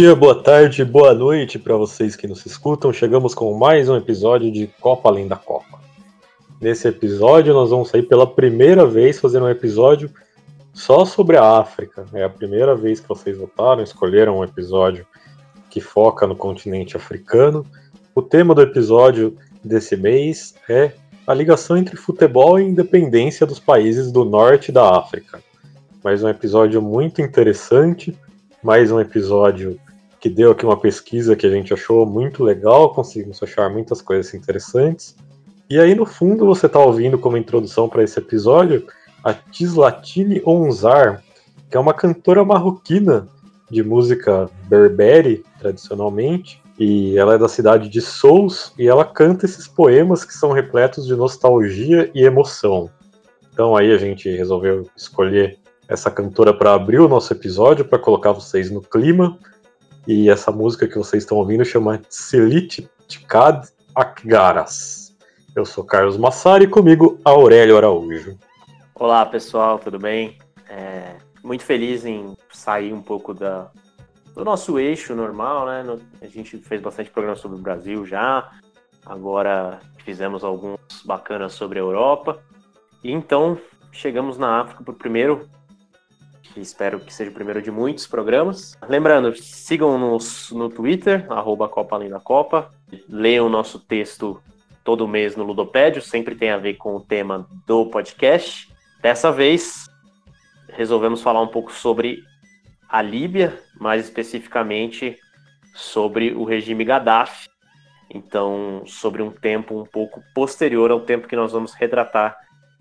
Dia, boa tarde, boa noite para vocês que nos escutam. Chegamos com mais um episódio de Copa Além da Copa. Nesse episódio, nós vamos sair pela primeira vez fazer um episódio só sobre a África. É a primeira vez que vocês votaram, escolheram um episódio que foca no continente africano. O tema do episódio desse mês é a ligação entre futebol e independência dos países do norte da África. Mais um episódio muito interessante, mais um episódio que deu aqui uma pesquisa que a gente achou muito legal, conseguimos achar muitas coisas interessantes. E aí, no fundo, você está ouvindo como introdução para esse episódio a Tislatine Onzar, que é uma cantora marroquina de música berbere, tradicionalmente, e ela é da cidade de Sous, e ela canta esses poemas que são repletos de nostalgia e emoção. Então aí a gente resolveu escolher essa cantora para abrir o nosso episódio, para colocar vocês no clima, e essa música que vocês estão ouvindo chama Selit Tikad Akgaras. Eu sou Carlos Massari e comigo Aurélio Araújo. Olá pessoal, tudo bem? É, muito feliz em sair um pouco da, do nosso eixo normal, né? a gente fez bastante programa sobre o Brasil já, agora fizemos alguns bacanas sobre a Europa. E então chegamos na África para o primeiro espero que seja o primeiro de muitos programas. Lembrando, sigam-nos no Twitter, arroba Copa Além da Copa. Leiam o nosso texto todo mês no Ludopédio, sempre tem a ver com o tema do podcast. Dessa vez, resolvemos falar um pouco sobre a Líbia, mais especificamente sobre o regime Gaddafi. Então, sobre um tempo um pouco posterior ao tempo que nós vamos retratar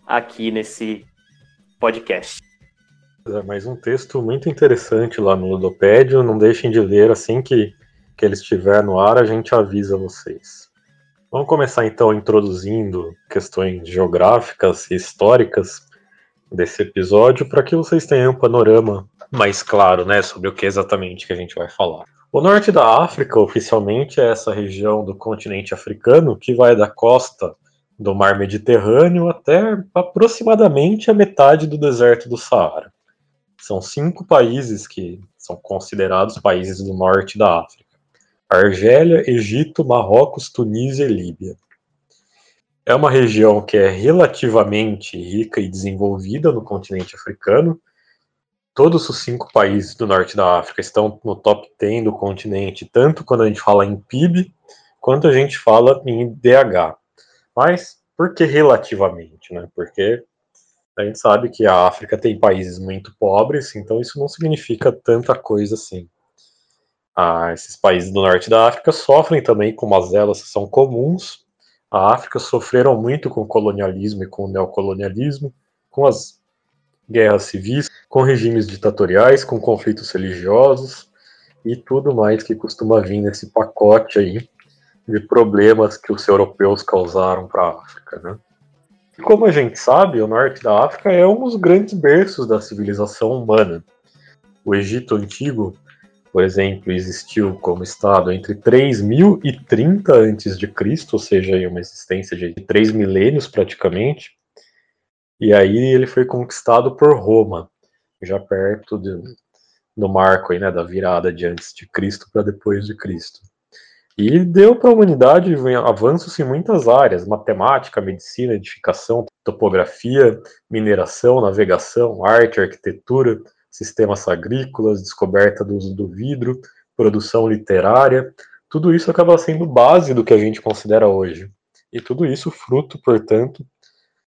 aqui nesse podcast. É mais um texto muito interessante lá no Ludopédio. Não deixem de ler assim que, que ele estiver no ar, a gente avisa vocês. Vamos começar então introduzindo questões geográficas e históricas desse episódio para que vocês tenham um panorama mais claro, né, sobre o que exatamente que a gente vai falar. O norte da África, oficialmente, é essa região do continente africano que vai da costa do mar Mediterrâneo até aproximadamente a metade do deserto do Saara. São cinco países que são considerados países do norte da África: Argélia, Egito, Marrocos, Tunísia e Líbia. É uma região que é relativamente rica e desenvolvida no continente africano. Todos os cinco países do norte da África estão no top 10 do continente, tanto quando a gente fala em PIB, quanto a gente fala em DH. Mas por que relativamente? Né? Porque a gente sabe que a África tem países muito pobres, então isso não significa tanta coisa assim. Ah, esses países do norte da África sofrem também com mazelas que são comuns. A África sofreram muito com o colonialismo e com o neocolonialismo, com as guerras civis, com regimes ditatoriais, com conflitos religiosos e tudo mais que costuma vir nesse pacote aí de problemas que os europeus causaram para a África, né? Como a gente sabe, o norte da África é um dos grandes berços da civilização humana. O Egito Antigo, por exemplo, existiu como Estado entre 3000 e 30 a.C., ou seja, uma existência de três milênios praticamente. E aí ele foi conquistado por Roma, já perto de, do marco aí, né, da virada de antes de Cristo para depois de Cristo. E deu para a humanidade avanços em muitas áreas: matemática, medicina, edificação, topografia, mineração, navegação, arte, arquitetura, sistemas agrícolas, descoberta do uso do vidro, produção literária. Tudo isso acaba sendo base do que a gente considera hoje. e tudo isso fruto, portanto,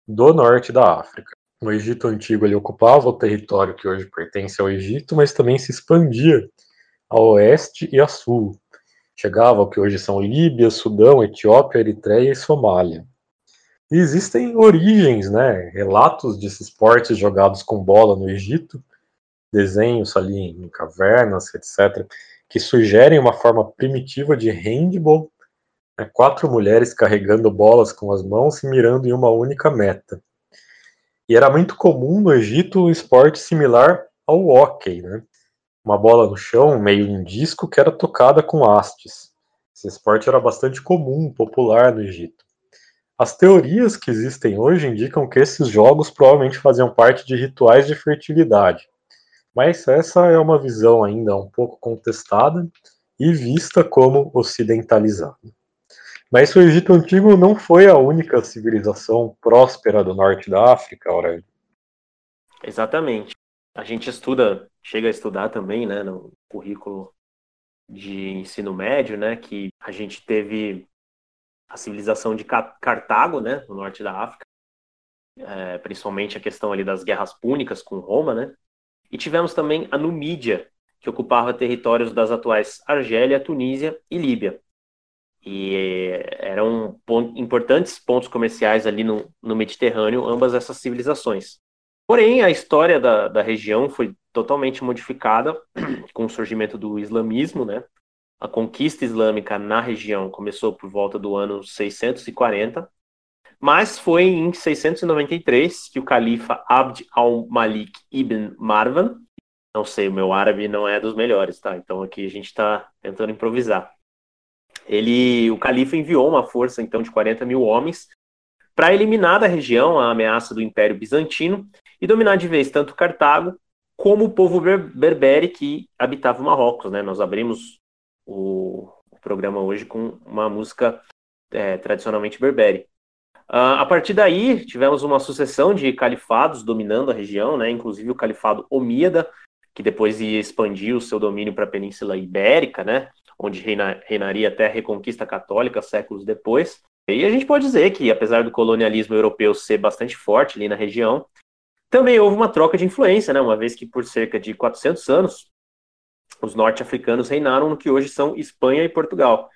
do norte da África. O Egito Antigo ele ocupava o território que hoje pertence ao Egito, mas também se expandia a oeste e a sul. Chegava ao que hoje são Líbia, Sudão, Etiópia, Eritreia e Somália. E existem origens, né, relatos desses esportes jogados com bola no Egito, desenhos ali em cavernas, etc., que sugerem uma forma primitiva de handball, né, quatro mulheres carregando bolas com as mãos e mirando em uma única meta. E era muito comum no Egito um esporte similar ao hockey, né? Uma bola no chão, meio em disco, que era tocada com hastes. Esse esporte era bastante comum, popular no Egito. As teorias que existem hoje indicam que esses jogos provavelmente faziam parte de rituais de fertilidade. Mas essa é uma visão ainda um pouco contestada e vista como ocidentalizada. Mas o Egito Antigo não foi a única civilização próspera do norte da África, Aurélio. Exatamente. A gente estuda, chega a estudar também, né, no currículo de ensino médio, né, que a gente teve a civilização de Cartago, né, no norte da África, é, principalmente a questão ali das guerras púnicas com Roma, né, e tivemos também a Numídia, que ocupava territórios das atuais Argélia, Tunísia e Líbia. E eram importantes pontos comerciais ali no, no, Mediterrâneo, ambas essas civilizações. Porém, a história da, da região foi totalmente modificada com o surgimento do islamismo, né? A conquista islâmica na região começou por volta do ano 640, mas foi em 693 que o califa Abd al-Malik ibn Marwan, não sei, o meu árabe não é dos melhores, tá? Então aqui a gente está tentando improvisar. Ele, o califa enviou uma força então de 40 mil homens para eliminar da região a ameaça do Império Bizantino e dominar de vez tanto Cartago como o povo berbere que habitava o Marrocos. Né? Nós abrimos o, o programa hoje com uma música é, tradicionalmente berbere. Uh, a partir daí, tivemos uma sucessão de califados dominando a região, né, inclusive o califado Omíada, que depois ia expandir o seu domínio para a Península Ibérica, né, onde reina, reinaria até a Reconquista Católica séculos depois. E a gente pode dizer que, apesar do colonialismo europeu ser bastante forte ali na região, também houve uma troca de influência, né, uma vez que por cerca de 400 anos os norte-africanos reinaram no que hoje são Espanha e Portugal.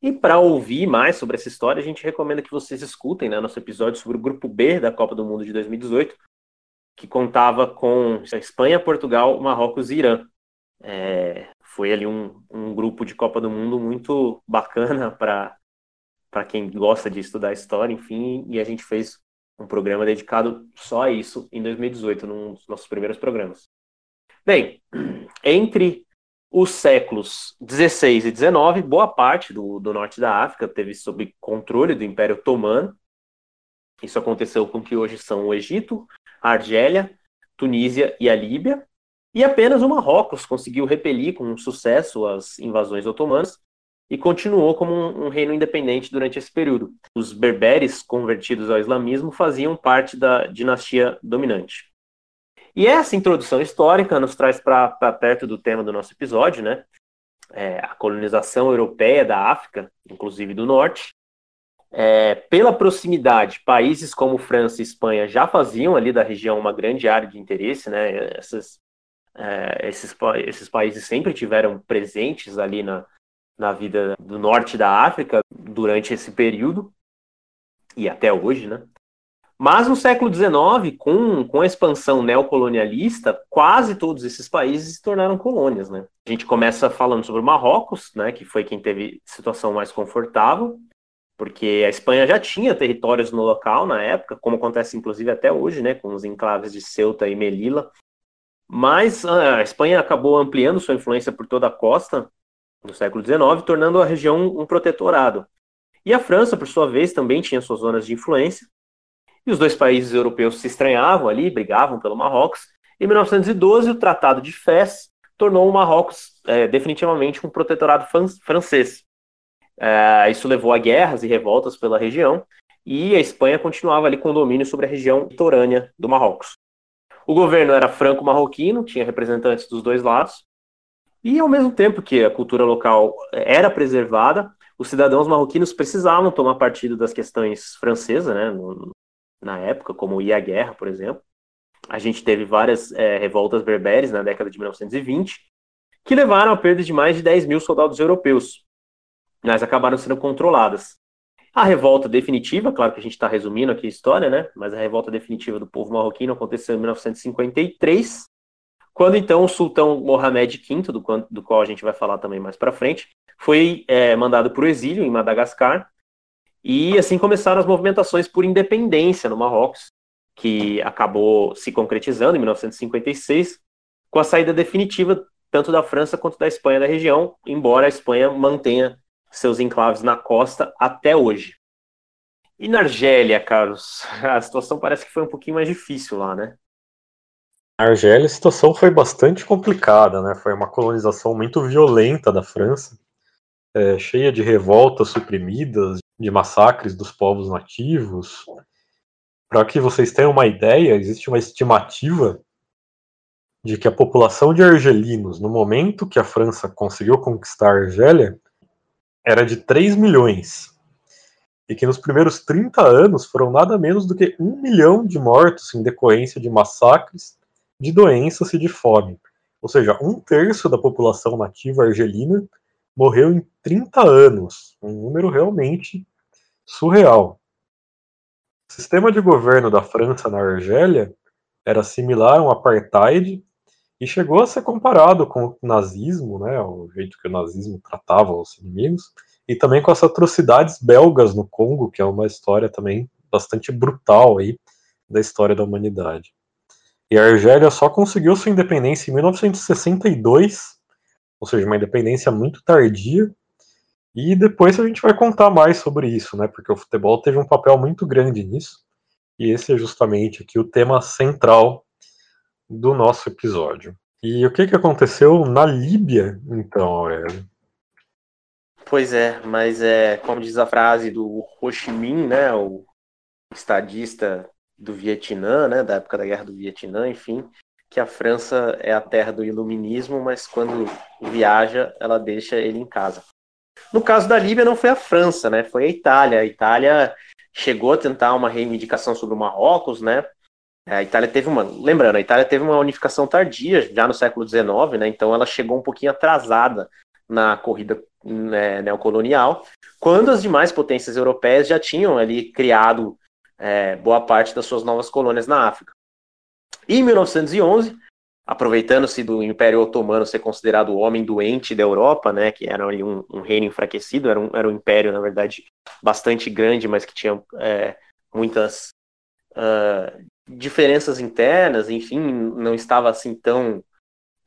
E para ouvir mais sobre essa história, a gente recomenda que vocês escutem né, nosso episódio sobre o Grupo B da Copa do Mundo de 2018, que contava com Espanha, Portugal, Marrocos e Irã. É, foi ali um, um grupo de Copa do Mundo muito bacana para quem gosta de estudar história, enfim, e a gente fez um programa dedicado só a isso em 2018, num dos nossos primeiros programas. Bem, entre os séculos 16 e 19, boa parte do, do norte da África teve sob controle do Império Otomano. Isso aconteceu com que hoje são o Egito, a Argélia, Tunísia e a Líbia. E apenas o Marrocos conseguiu repelir com sucesso as invasões otomanas e continuou como um, um, reino independente durante esse período. Os berberes convertidos ao islamismo faziam parte da dinastia dominante. E essa introdução histórica nos traz para perto do tema do nosso episódio, né? É, a colonização europeia da África, inclusive do Norte. É, pela proximidade, países como França e Espanha já faziam ali da região uma grande área de interesse, né? Essas, é, esses, esses países sempre tiveram presentes ali na, na vida do norte da África durante esse período e até hoje, né? Mas no século XIX, com, com a expansão neocolonialista, quase todos esses países se tornaram colônias. Né? A gente começa falando sobre o Marrocos, né, que foi quem teve situação mais confortável, porque a Espanha já tinha territórios no local na época, como acontece inclusive até hoje, né, com os enclaves de Ceuta e Melilla. Mas ah, a Espanha acabou ampliando sua influência por toda a costa no século XIX, tornando a região um protetorado. E a França, por sua vez, também tinha suas zonas de influência, e os dois países europeus se estranhavam ali, brigavam pelo Marrocos. Em 1912, o Tratado de Fez tornou o Marrocos é, definitivamente um protetorado francês. É, isso levou a guerras e revoltas pela região, e a Espanha continuava ali com domínio sobre a região litorânea do Marrocos. O governo era franco-marroquino, tinha representantes dos dois lados, E ao mesmo tempo que a cultura local era preservada, os cidadãos marroquinos precisavam tomar partido das questões francesas, né, no, na época, como ir à guerra, por exemplo. A gente teve várias é, revoltas berberes na década de 1920, que levaram à perda de mais de 10 mil soldados europeus, mas acabaram sendo controladas. A revolta definitiva, claro que a gente está resumindo aqui a história, né? Mas a revolta definitiva do povo marroquino aconteceu em 1953, quando então o sultão Mohamed V, do, do qual a gente vai falar também mais para frente, foi é, mandado para o exílio em Madagascar, e assim começaram as movimentações por independência no Marrocos, que acabou se concretizando em 1956, com a saída definitiva tanto da França quanto da Espanha da região, embora a Espanha mantenha seus enclaves na costa até hoje. E na Argélia, Carlos, a situação parece que foi um pouquinho mais difícil lá, né? Na Argélia a situação foi bastante complicada, né? Foi uma colonização muito violenta da França, é, cheia de revoltas suprimidas, de massacres dos povos nativos. Para que vocês tenham uma ideia, existe uma estimativa de que a população de argelinos, no momento que a França conseguiu conquistar a Argélia, era de 3 milhões. E que nos primeiros 30 anos foram nada menos do que um milhão de mortos em decorrência de massacres, de doenças e de fome. Ou seja, um terço da população nativa argelina morreu em 30 anos. Um número realmente surreal. O sistema de governo da França na Argélia era similar a um apartheid e chegou a ser comparado com o nazismo, né, o jeito que o nazismo tratava os inimigos, e também com as atrocidades belgas no Congo, que é uma história também bastante brutal aí da história da humanidade. E a Argélia só conseguiu sua independência em 1962, ou seja, uma independência muito tardia. E depois a gente vai contar mais sobre isso, né? Porque o futebol teve um papel muito grande nisso. E esse é justamente aqui o tema central do nosso episódio. E o que, que aconteceu na Líbia, então, Aurélio? Pois é, mas é como diz a frase do Ho Chi Minh, né, o estadista do Vietnã, né, da época da Guerra do Vietnã, enfim, que a França é a terra do iluminismo, mas quando viaja, ela deixa ele em casa. No caso da Líbia, não foi a França, né, foi a Itália. A Itália chegou a tentar uma reivindicação sobre o Marrocos, né, a Itália teve uma. Lembrando, a Itália teve uma unificação tardia, já no século XIX, né? Então ela chegou um pouquinho atrasada na corrida né, neocolonial, quando as demais potências europeias já tinham ali criado é, boa parte das suas novas colônias na África. Em 1911, aproveitando-se do Império Otomano ser considerado o homem doente da Europa, né, que era ali um, um reino enfraquecido, era um, era um império, na verdade, bastante grande, mas que tinha é, muitas uh, diferenças internas, enfim, não estava assim tão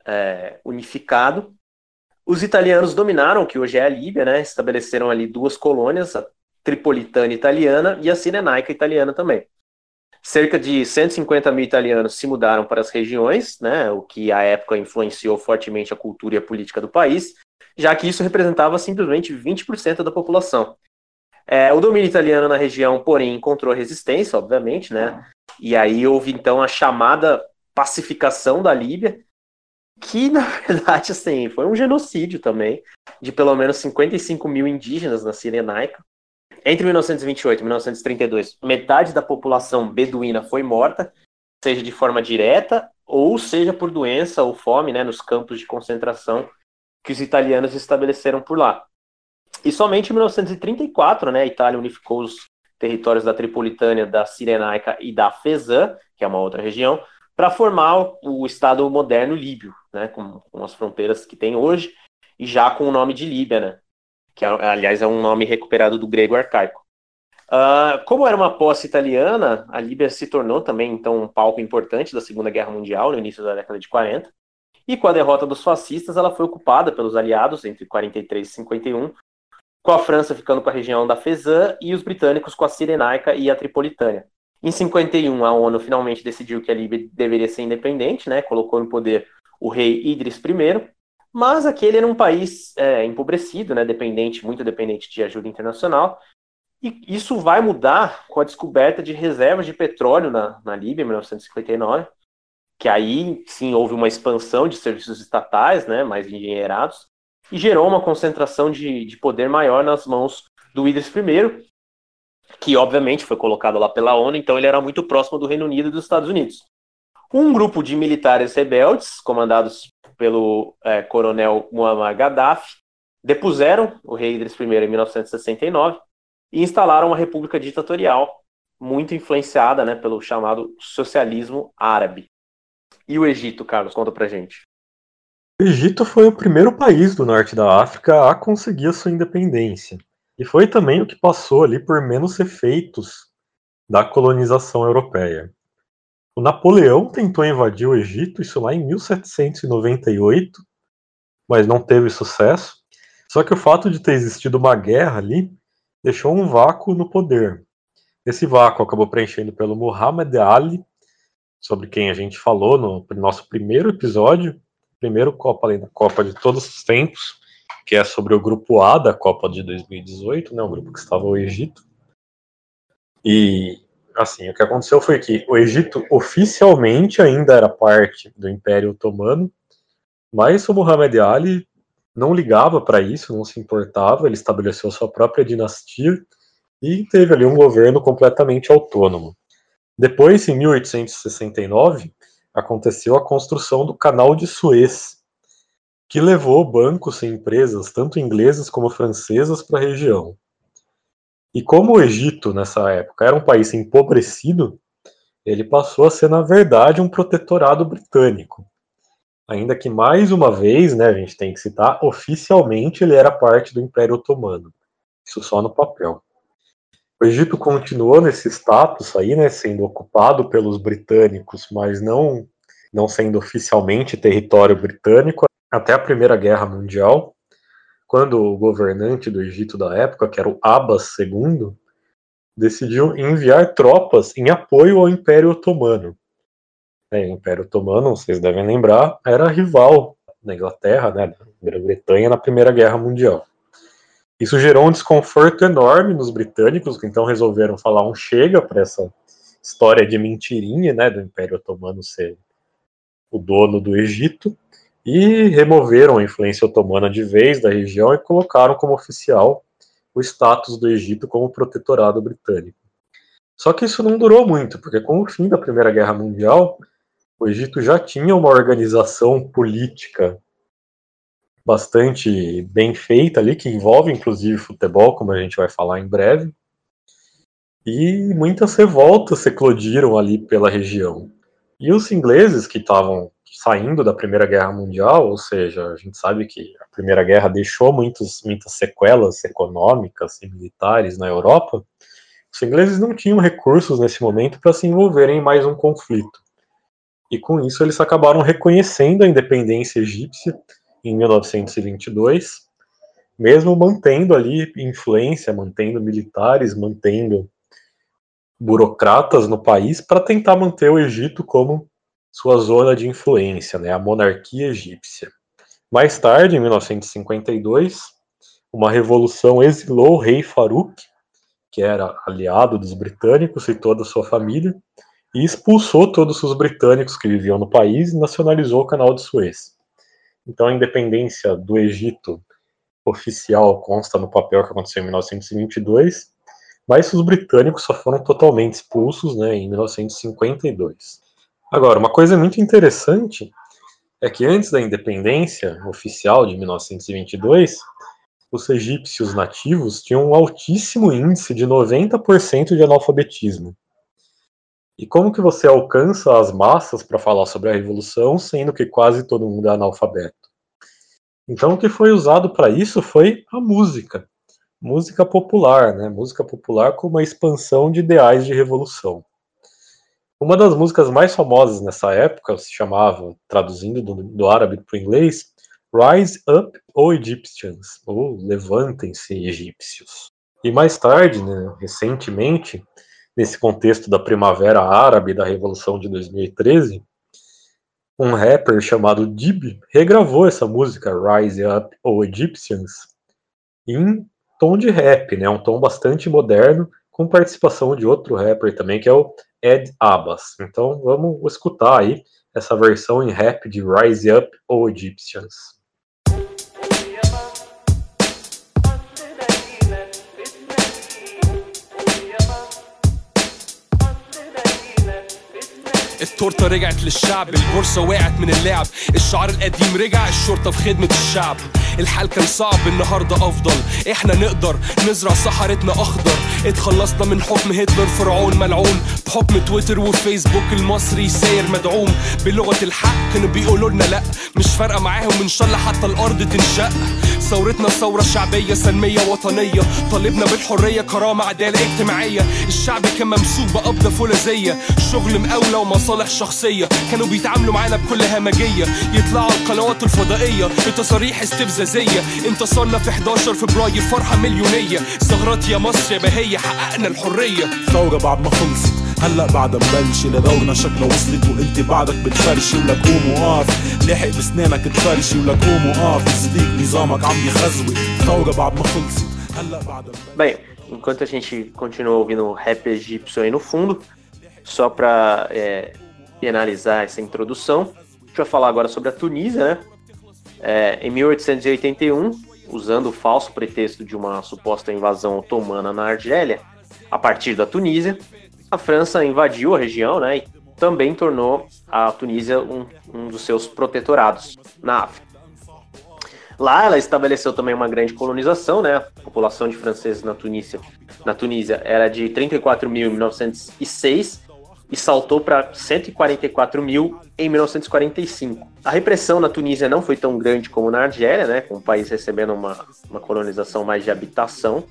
é, unificado. Os italianos dominaram que hoje é a Líbia, né? Estabeleceram ali duas colônias, Tripolitana italiana e a Cirenaica italiana também. Cerca de 150 mil italianos se mudaram para as regiões, né? O que à época influenciou fortemente a cultura e a política do país, já que isso representava simplesmente 20% da população. É, o domínio italiano na região, porém, encontrou resistência, obviamente, né? E aí houve então a chamada pacificação da Líbia, que na verdade assim, foi um genocídio também, de pelo menos 55 mil indígenas na Cirenaica. Entre 1928 e 1932, metade da população beduína foi morta, seja de forma direta ou seja por doença ou fome, né, nos campos de concentração que os italianos estabeleceram por lá. E somente em 1934, né, a Itália unificou os territórios da Tripolitânia, da Cirenaica e da Fezã, que é uma outra região, para formar o Estado moderno líbio, né, com, com, as fronteiras que tem hoje, e já com o nome de Líbia, né, que aliás é um nome recuperado do grego arcaico. Uh, como era uma posse italiana, a Líbia se tornou também então um palco importante da Segunda Guerra Mundial no início da década de 40. E com a derrota dos fascistas, ela foi ocupada pelos aliados entre 43 e 51 com a França ficando com a região da Fezã e os britânicos com a Cirenaica e a Tripolitânia. Em 51, a ONU finalmente decidiu que a Líbia deveria ser independente, né? colocou no poder o rei Idris I, mas aquele era um país é, empobrecido, né? dependente, muito dependente de ajuda internacional, e isso vai mudar com a descoberta de reservas de petróleo na, na Líbia em 1959, que aí sim houve uma expansão de serviços estatais, né, mais engenheirados, e gerou uma concentração de, de poder maior nas mãos do Idris I, que obviamente foi colocado lá pela ONU, então ele era muito próximo do Reino Unido e dos Estados Unidos. Um grupo de militares rebeldes, comandados pelo é, coronel Muammar Gaddafi, depuseram o rei Idris I em 1969 e instalaram uma república ditatorial muito influenciada né, pelo chamado socialismo árabe. E o Egito, Carlos, conta pra gente. O Egito foi o primeiro país do norte da África a conseguir a sua independência. E foi também o que passou ali por menos efeitos da colonização europeia. O Napoleão tentou invadir o Egito, isso lá em 1798, mas não teve sucesso. Só que o fato de ter existido uma guerra ali deixou um vácuo no poder. Esse vácuo acabou preenchendo pelo Muhammad Ali, sobre quem a gente falou no nosso primeiro episódio, primeiro Copa além da Copa de todos os tempos, que é sobre o grupo A da Copa de 2018, né, o grupo que estava o Egito. E assim, o que aconteceu foi que o Egito oficialmente ainda era parte do Império Otomano, mas o Muhammad Ali não ligava para isso, não se importava, ele estabeleceu sua própria dinastia e teve ali um governo completamente autônomo. Depois, em 1869, aconteceu a construção do Canal de Suez, que levou bancos e empresas, tanto inglesas como francesas, para a região. E como o Egito, nessa época, era um país empobrecido, ele passou a ser, na verdade, um protetorado britânico. Ainda que, mais uma vez, né, a gente tem que citar, oficialmente ele era parte do Império Otomano. Isso só no papel. O Egito continuou nesse status aí, né, sendo ocupado pelos britânicos, mas não, não sendo oficialmente território britânico, até a Primeira Guerra Mundial, quando o governante do Egito da época, que era o Abbas II, decidiu enviar tropas em apoio ao Império Otomano. É, o Império Otomano, vocês devem lembrar, era rival da Inglaterra, né, da Grã-Bretanha na Primeira Guerra Mundial. Isso gerou um desconforto enorme nos britânicos, que então resolveram falar um chega para essa história de mentirinha, né, do Império Otomano ser o dono do Egito, e removeram a influência otomana de vez da região e colocaram como oficial o status do Egito como protetorado britânico. Só que isso não durou muito, porque com o fim da Primeira Guerra Mundial, o Egito já tinha uma organização política bastante bem feita ali, que envolve inclusive futebol, como a gente vai falar em breve. E muitas revoltas se eclodiram ali pela região. E os ingleses que estavam saindo da Primeira Guerra Mundial, ou seja, a gente sabe que a Primeira Guerra deixou muitos, muitas sequelas econômicas e militares na Europa, os ingleses não tinham recursos nesse momento para se envolverem em mais um conflito. E com isso eles acabaram reconhecendo a independência egípcia em 1922, mesmo mantendo ali influência, mantendo militares, mantendo burocratas no país para tentar manter o Egito como sua zona de influência, né, a monarquia egípcia. Mais tarde, em 1952, uma revolução exilou o rei Farouk, que era aliado dos britânicos e toda a sua família, e expulsou todos os britânicos que viviam no país e nacionalizou o canal de Suez. Então a independência do Egito oficial consta no papel que aconteceu em 1922, mas os britânicos só foram totalmente expulsos né, em 1952. Agora, uma coisa muito interessante é que antes da independência oficial de 1922, os egípcios nativos tinham um altíssimo índice de 90% de analfabetismo. E como que você alcança as massas para falar sobre a revolução, sendo que quase todo mundo é analfabeto? Então o que foi usado para isso foi a música, música popular, né? Música popular como uma expansão de ideais de revolução. Uma das músicas mais famosas nessa época se chamava, traduzindo do, do árabe para o inglês, Rise Up, O Egyptians, ou Levantem-se, Egípcios. E mais tarde, né, recentemente, nesse contexto da Primavera Árabe da Revolução de 2013, um rapper chamado Dib regravou essa música Rise Up ou Egyptians em tom de rap, né, um tom bastante moderno, com participação de outro rapper também, que é o Ed Abbas. Então vamos escutar aí essa versão em rap de Rise Up ou Egyptians. التورته رجعت للشعب البورصه وقعت من اللعب الشعار القديم رجع الشرطه في خدمه الشعب الحال كان صعب النهارده أفضل. إحنا نقدر نزرع صحراءنا أخضر. اتخلصنا من حكم هتلر فرعون ملعون. بحكم تويتر وفيسبوك المصري ساير مدعوم. بلغة الحق كانوا بيقولوا لنا لأ. مش فارقة معاهم إن شاء الله حتى الأرض تنشق ثورتنا ثورة شعبية سلمية وطنية. طالبنا بالحرية كرامة عدالة اجتماعية. الشعب كان ممسوك بقبضة فولاذية. شغل مقاولة ومصالح شخصية. كانوا بيتعاملوا معانا بكل همجية. يطلعوا القنوات الفضائية. بتصاريح استفزازية. انتصرنا في 11 فبراير فرحة مليونية. ثغرات يا مصر يا بهية حققنا الحرية. ثورة بعد ما خلصت هلأ بعد مبلشة لدورنا شكلها وصلت وانت بعدك بتفرشي ولك قوم وقف لاحق بسنانك تفرشي ولك قوم وقف صديق نظامك عم يخزوي ثورة بعد ما خلصت هلأ بعد Bem, enquanto a gente continua ouvindo rap egípcio aí no fundo, só para é, finalizar essa introdução, a gente vai falar agora sobre a Tunísia, né? É, em 1881, usando o falso pretexto de uma suposta invasão otomana na Argélia, a partir da Tunísia, a França invadiu a região, né? E também tornou a Tunísia um, um dos seus protetorados na África. Lá ela estabeleceu também uma grande colonização, né? A população de franceses na Tunísia, na Tunísia era de 34 mil em 1906 e saltou para 144 mil em 1945. A repressão na Tunísia não foi tão grande como na Argélia, né? Com o país recebendo uma, uma colonização mais de habitação.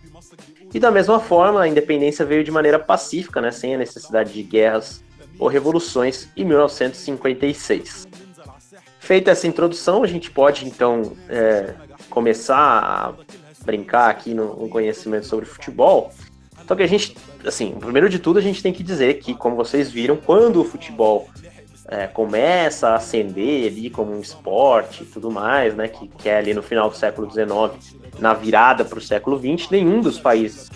E da mesma forma, a independência veio de maneira pacífica, né? Sem a necessidade de guerras ou revoluções em 1956. Feita essa introdução, a gente pode então é, começar a brincar aqui no, no, conhecimento sobre futebol. Só que a gente, assim, primeiro de tudo, a gente tem que dizer que, como vocês viram, quando o futebol é, começa a ascender ali como um esporte e tudo mais, né, que, que é ali no final do século XIX, na virada para o século XX, nenhum dos países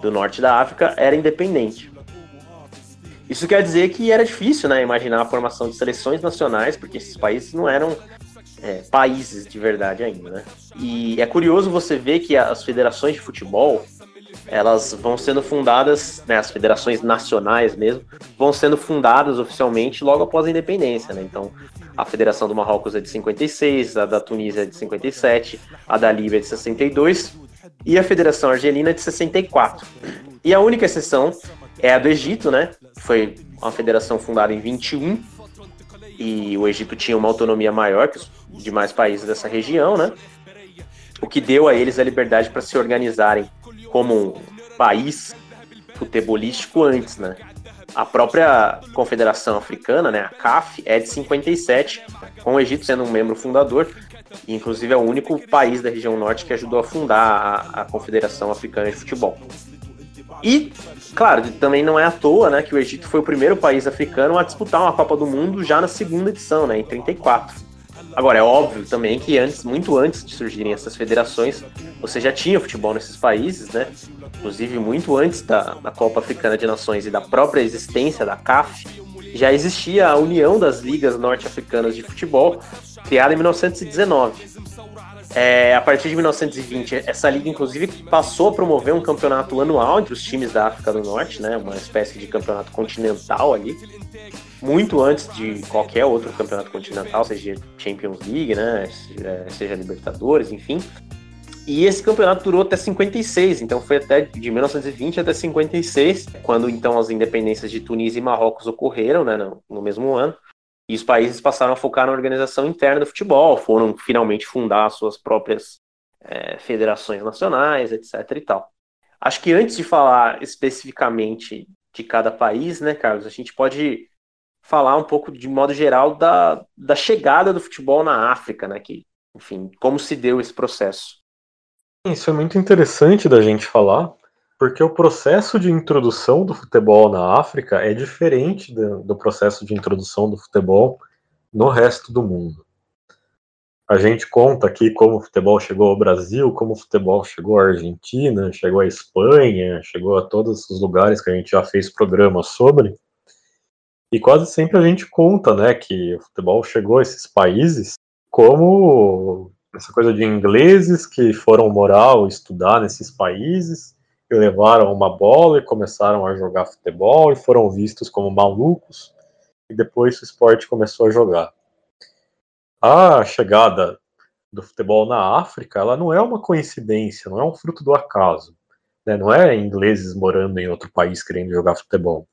do norte da África era independente. Isso quer dizer que era difícil né, imaginar a formação de seleções nacionais, porque esses países não eram é, países de verdade ainda. Né? E é curioso você ver que as federações de futebol elas vão sendo fundadas, né, as federações nacionais mesmo, vão sendo fundadas oficialmente logo após a independência. Né? Então, a Federação do Marrocos é de 56, a da Tunísia é de 57, a da Líbia é de 62 e a Federação Argelina é de 64. E a única exceção é a do Egito, né? Foi uma federação fundada em 21 e o Egito tinha uma autonomia maior que os demais países dessa região, né? O que deu a eles a liberdade para se organizarem como país futebolístico antes, né? A própria Confederação Africana, né, a CAF, é de 57, com o Egito sendo um membro fundador, e inclusive é o único país da região norte que ajudou a fundar a, a Confederação Africana de Futebol. E, claro, também não é à toa né, que o Egito foi o primeiro país africano a disputar uma Copa do Mundo já na segunda edição, né, em 34. Agora, é óbvio também que antes, muito antes de surgirem essas federações, você já tinha futebol nesses países, né? Inclusive, muito antes da, da Copa Africana de Nações e da própria existência da CAF, já existia a União das Ligas Norte-Africanas de Futebol, criada em 1919. É, a partir de 1920, essa liga, inclusive, passou a promover um campeonato anual entre os times da África do Norte, né? Uma espécie de campeonato continental ali. Muito antes de qualquer outro campeonato continental, seja Champions League, né? Seja Libertadores, enfim. E esse campeonato durou até 56, então foi até de 1920 até 56, quando então as independências de Tunísia e Marrocos ocorreram, né, no, no mesmo ano. E os países passaram a focar na organização interna do futebol, foram finalmente fundar suas próprias é, federações nacionais, etc. e tal. Acho que antes de falar especificamente de cada país, né, Carlos, a gente pode falar um pouco de modo geral da, da chegada do futebol na África, né, que, enfim, como se deu esse processo. Isso é muito interessante da gente falar, porque o processo de introdução do futebol na África é diferente do, do processo de introdução do futebol no resto do mundo. A gente conta aqui como o futebol chegou ao Brasil, como o futebol chegou à Argentina, chegou à Espanha, chegou a todos os lugares que a gente já fez programas sobre. E quase sempre a gente conta, né, que o futebol chegou a esses países como essa coisa de ingleses que foram morar estudar nesses países e levaram uma bola e começaram a jogar futebol e foram vistos como malucos e depois o esporte começou a jogar. A chegada do futebol na África, ela não é uma coincidência, não é um fruto do acaso. Né? Não é ingleses morando em outro país querendo jogar futebol.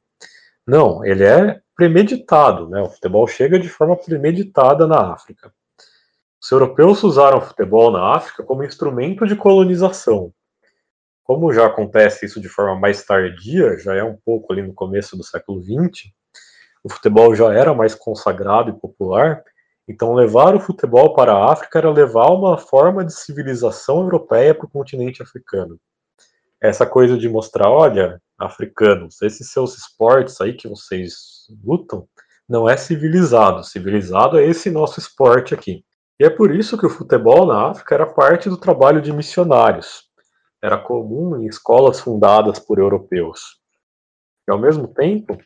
Não, ele é premeditado. Né? O futebol chega de forma premeditada na África. Os europeus usaram o futebol na África como instrumento de colonização. Como já acontece isso de forma mais tardia, já é um pouco ali no começo do século XX, o futebol já era mais consagrado e popular, então levar o futebol para a África era levar uma forma de civilização europeia para o continente africano. Essa coisa de mostrar, olha, africanos, esses seus esportes aí que vocês lutam, não é civilizado. Civilizado é esse nosso esporte aqui. E é por isso que o futebol na África era parte do trabalho de missionários. Era comum em escolas fundadas por europeus. E ao mesmo tempo,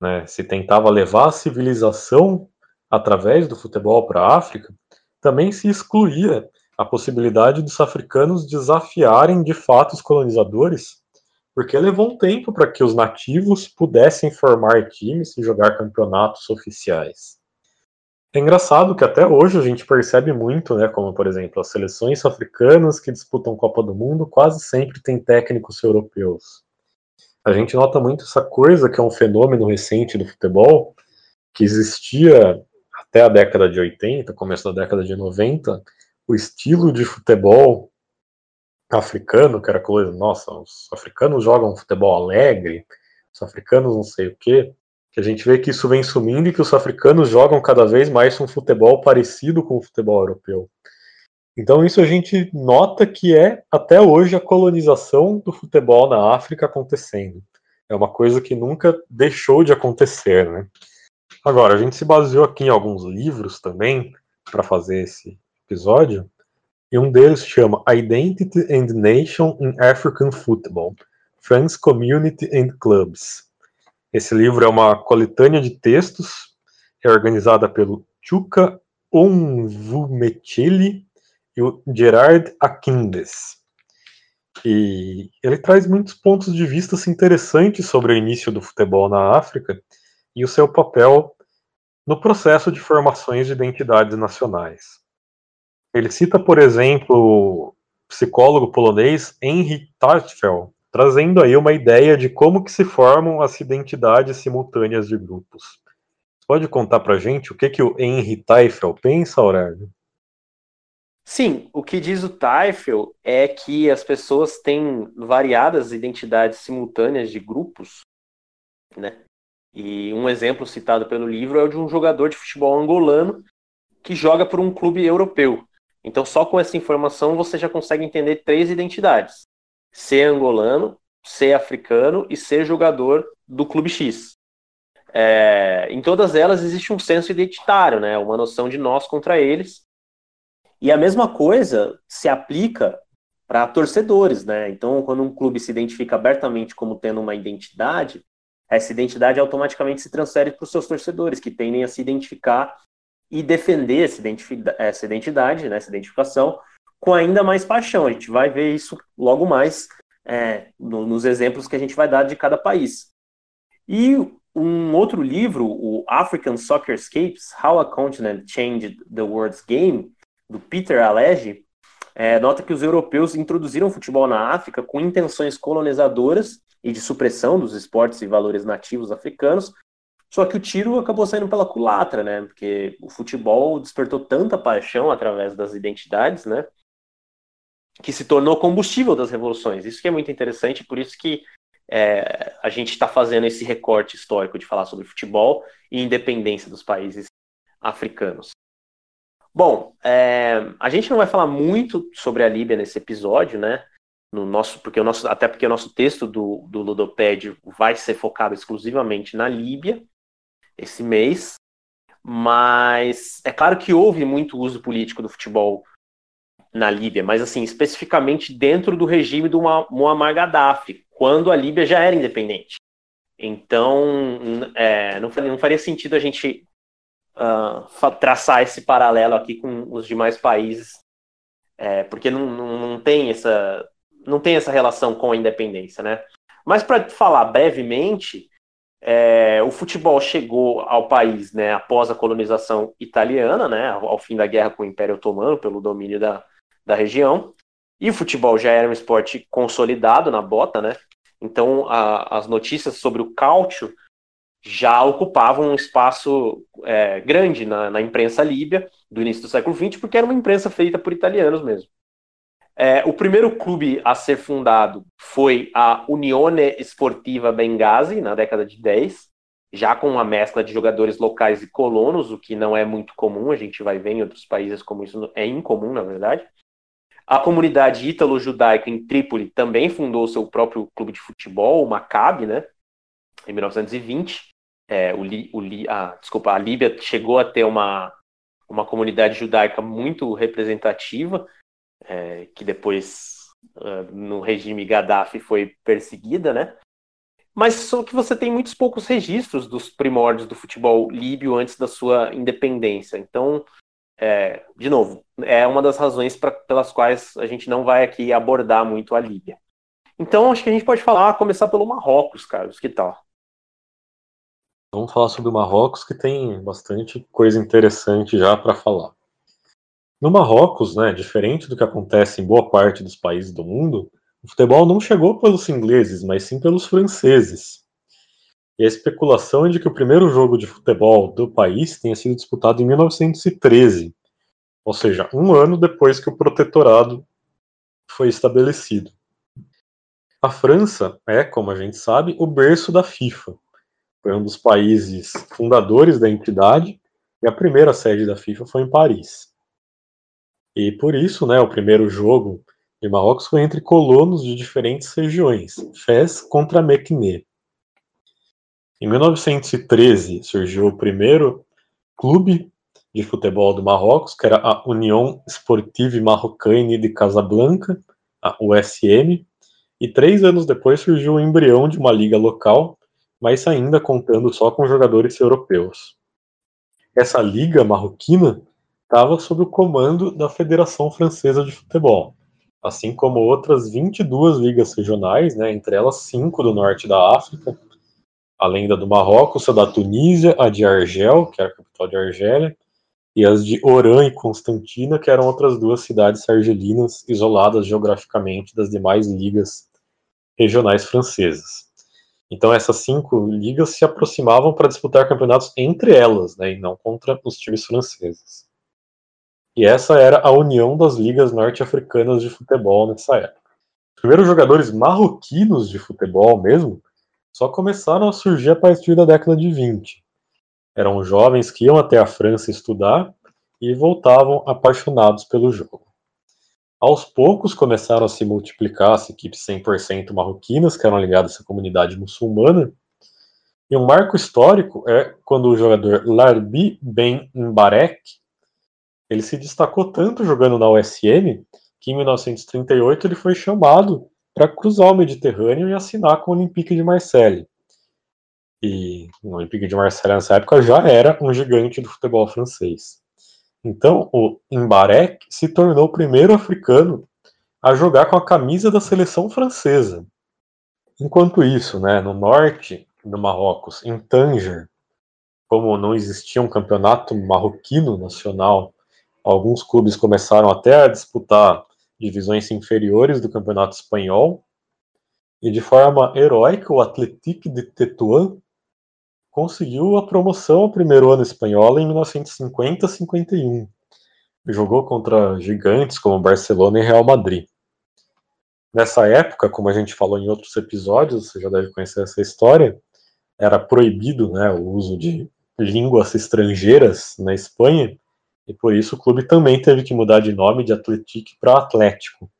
né, se tentava levar a civilização através do futebol para a África, também se excluía a possibilidade dos africanos desafiarem de fato os colonizadores, porque levou um tempo para que os nativos pudessem formar times e jogar campeonatos oficiais. É engraçado que até hoje a gente percebe muito, né, como por exemplo, as seleções africanas que disputam Copa do Mundo quase sempre têm técnicos europeus. A gente nota muito essa coisa que é um fenômeno recente do futebol, que existia até a década de 80, começo da década de 90, o estilo de futebol africano, que era coisa, nossa, os africanos jogam futebol alegre, os africanos não sei o quê que a gente vê que isso vem sumindo e que os africanos jogam cada vez mais um futebol parecido com o futebol europeu. Então isso a gente nota que é até hoje a colonização do futebol na África acontecendo. É uma coisa que nunca deixou de acontecer, né? Agora, a gente se baseou aqui em alguns livros também para fazer esse episódio, e um deles chama Identity and Nation in African Football: Friends, Community and Clubs. Esse livro é uma coletânea de textos, é organizada pelo Chuka Onvumecheli e o Gerard Akindes. E ele traz muitos pontos de vista interessantes sobre o início do futebol na África e o seu papel no processo de formações de identidades nacionais. Ele cita, por exemplo, o psicólogo polonês Henry Tartfel, trazendo aí uma ideia de como que se formam as identidades simultâneas de grupos. Pode contar para gente o que, que o Henry Teifel pensa, Aurélio? Sim, o que diz o Teifel é que as pessoas têm variadas identidades simultâneas de grupos, né? E um exemplo citado pelo livro é o de um jogador de futebol angolano que joga por um clube europeu. Então, só com essa informação você já consegue entender três identidades: ser angolano, ser africano e ser jogador do clube X. É, em todas elas existe um senso identitário, né? Uma noção de nós contra eles. E a mesma coisa se aplica para torcedores, né? Então, quando um clube se identifica abertamente como tendo uma identidade, essa identidade automaticamente se transfere para os seus torcedores, que tendem a se identificar e defender essa, essa identidade, né, essa identificação, com ainda mais paixão. A gente vai ver isso logo mais é, no, nos exemplos que a gente vai dar de cada país. E um outro livro, o African Soccerscapes, How a Continent Changed the World's Game, do Peter Alege, é, nota que os europeus introduziram futebol na África com intenções colonizadoras e de supressão dos esportes e valores nativos africanos, só que o tiro acabou saindo pela culatra, né? Porque o futebol despertou tanta paixão através das identidades, né? que se tornou combustível das revoluções. Isso que é muito interessante, por isso que é, a gente está fazendo esse recorte histórico de falar sobre futebol e independência dos países africanos. Bom, é, a gente não vai falar muito sobre a Líbia nesse episódio, né? No nosso, porque o nosso, até porque o nosso texto do, do Ludopédio vai ser focado exclusivamente na Líbia esse mês. Mas é claro que houve muito uso político do futebol na Líbia, mas assim, especificamente dentro do regime do Muammar Gaddafi, quando a Líbia já era independente. Então, é, não, não, faria sentido a gente uh, traçar esse paralelo aqui com os demais países, é, porque não, não, não, tem essa, não tem essa relação com a independência, né? Mas para falar brevemente, é, o futebol chegou ao país né, após a colonização italiana, né, ao fim da guerra com o Império Otomano, pelo domínio da, da região. E o futebol já era um esporte consolidado na bota, né? Então a, as notícias sobre o cálcio já ocupavam um espaço é, grande na, na, imprensa líbia do início do século XX, porque era uma imprensa feita por italianos mesmo. É, o primeiro clube a ser fundado foi a Unione Sportiva Benghazi, na década de 10, já com uma mescla de jogadores locais e colonos, o que não é muito comum, a gente vai ver em outros países como isso é incomum, na verdade. A comunidade ítalo-judaica em Trípoli também fundou seu próprio clube de futebol, o Maccabi, né? Em 1920. É, o, o, a, desculpa, a Líbia chegou a ter uma, uma comunidade judaica muito representativa, é, que depois, uh, no regime Gaddafi, foi perseguida, né? Mas só que você tem muitos poucos registros dos primórdios do futebol líbio antes da sua independência. Então, é, de novo, é uma das razões pra, pelas quais a gente não vai aqui abordar muito a Líbia. Então, acho que a gente pode falar, começar pelo Marrocos, Carlos, que tal? Vamos falar sobre o Marrocos, que tem bastante coisa interessante já para falar. No Marrocos, né, diferente do que acontece em boa parte dos países do mundo, o futebol não chegou pelos ingleses, mas sim pelos franceses. E a especulação é de que o primeiro jogo de futebol do país tenha sido disputado em 1913, ou seja, um ano depois que o protetorado foi estabelecido. A França é, como a gente sabe, o berço da FIFA. Foi um dos países fundadores da entidade e a primeira sede da FIFA foi em Paris. E por isso, né, o primeiro jogo de Marrocos foi entre colonos de diferentes regiões, Fez contra Meknè. Em 1913 surgiu o primeiro clube de futebol do Marrocos, que era a União Sportive Marrocaine de Casablanca, a USM, e três anos depois surgiu o embrião de uma liga local, mas ainda contando só com jogadores europeus. Essa liga marroquina estava sob o comando da Federação Francesa de Futebol, assim como outras 22 ligas regionais, né, entre elas cinco do norte da África, além da do Marrocos, a da Tunísia, a de Argel, que era a capital de Argélia, e as de Oran e Constantina, que eram outras duas cidades argelinas isoladas geograficamente das demais ligas regionais francesas. Então essas cinco ligas se aproximavam para disputar campeonatos entre elas, né, e não contra os times franceses. E essa era a união das ligas norte-africanas de futebol nessa época. Os primeiros jogadores marroquinos de futebol mesmo só começaram a surgir a partir da década de 20. Eram jovens que iam até a França estudar e voltavam apaixonados pelo jogo. Aos poucos começaram a se multiplicar as equipes 100% marroquinas, que eram ligadas à comunidade muçulmana. E um marco histórico é quando o jogador Larbi Ben Mbarek ele se destacou tanto jogando na USM que em 1938 ele foi chamado para cruzar o Mediterrâneo e assinar com o Olympique de Marseille. E o Olympique de Marseille nessa época já era um gigante do futebol francês. Então o Mbarek se tornou o primeiro africano a jogar com a camisa da seleção francesa. Enquanto isso, né, no norte do Marrocos, em Tanger, como não existia um campeonato marroquino nacional, alguns clubes começaram até a disputar divisões inferiores do Campeonato Espanhol, e de forma heróica o Atlético de Tetuán conseguiu a promoção ao primeiro ano espanhol em 1950-51. Jogou contra gigantes como Barcelona e Real Madrid. Nessa época, como a gente falou em outros episódios, você já deve conhecer essa história, era proibido né, o uso de línguas estrangeiras na Espanha, e por isso o clube também teve que mudar de nome de Atlético para Atlético.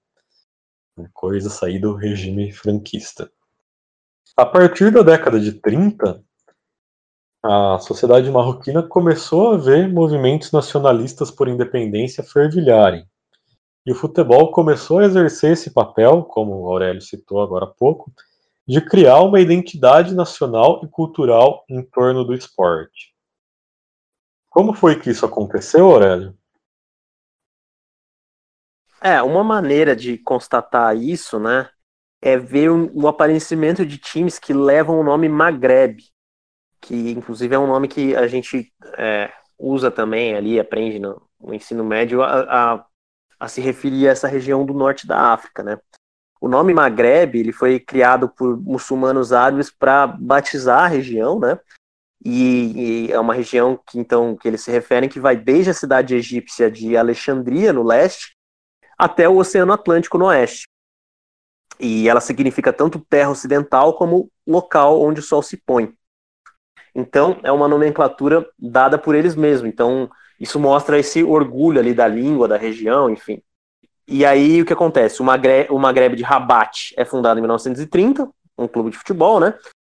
Coisa sair do regime franquista. A partir da década de 30, a sociedade marroquina começou a ver movimentos nacionalistas por independência fervilharem. E o futebol começou a exercer esse papel, como o Aurélio citou agora há pouco, de criar uma identidade nacional e cultural em torno do esporte. Como foi que isso aconteceu, Aurélio? É, uma maneira de constatar isso, né, é ver o, aparecimento de times que levam o nome Maghreb, que inclusive é um nome que a gente é, usa também ali, aprende no, no ensino médio, a, a, a, se referir a essa região do norte da África, né. O nome Maghreb ele foi criado por muçulmanos árabes para batizar a região, né? E, e, é uma região que então que eles se referem que vai desde a cidade egípcia de Alexandria no leste até o Oceano Atlântico no oeste. E ela significa tanto terra ocidental como local onde o sol se põe. Então, é uma nomenclatura dada por eles mesmos. Então, isso mostra esse orgulho ali da língua, da região, enfim. E aí, o que acontece? O Maghreb, o Maghreb de Rabat é fundado em 1930, um clube de futebol, né?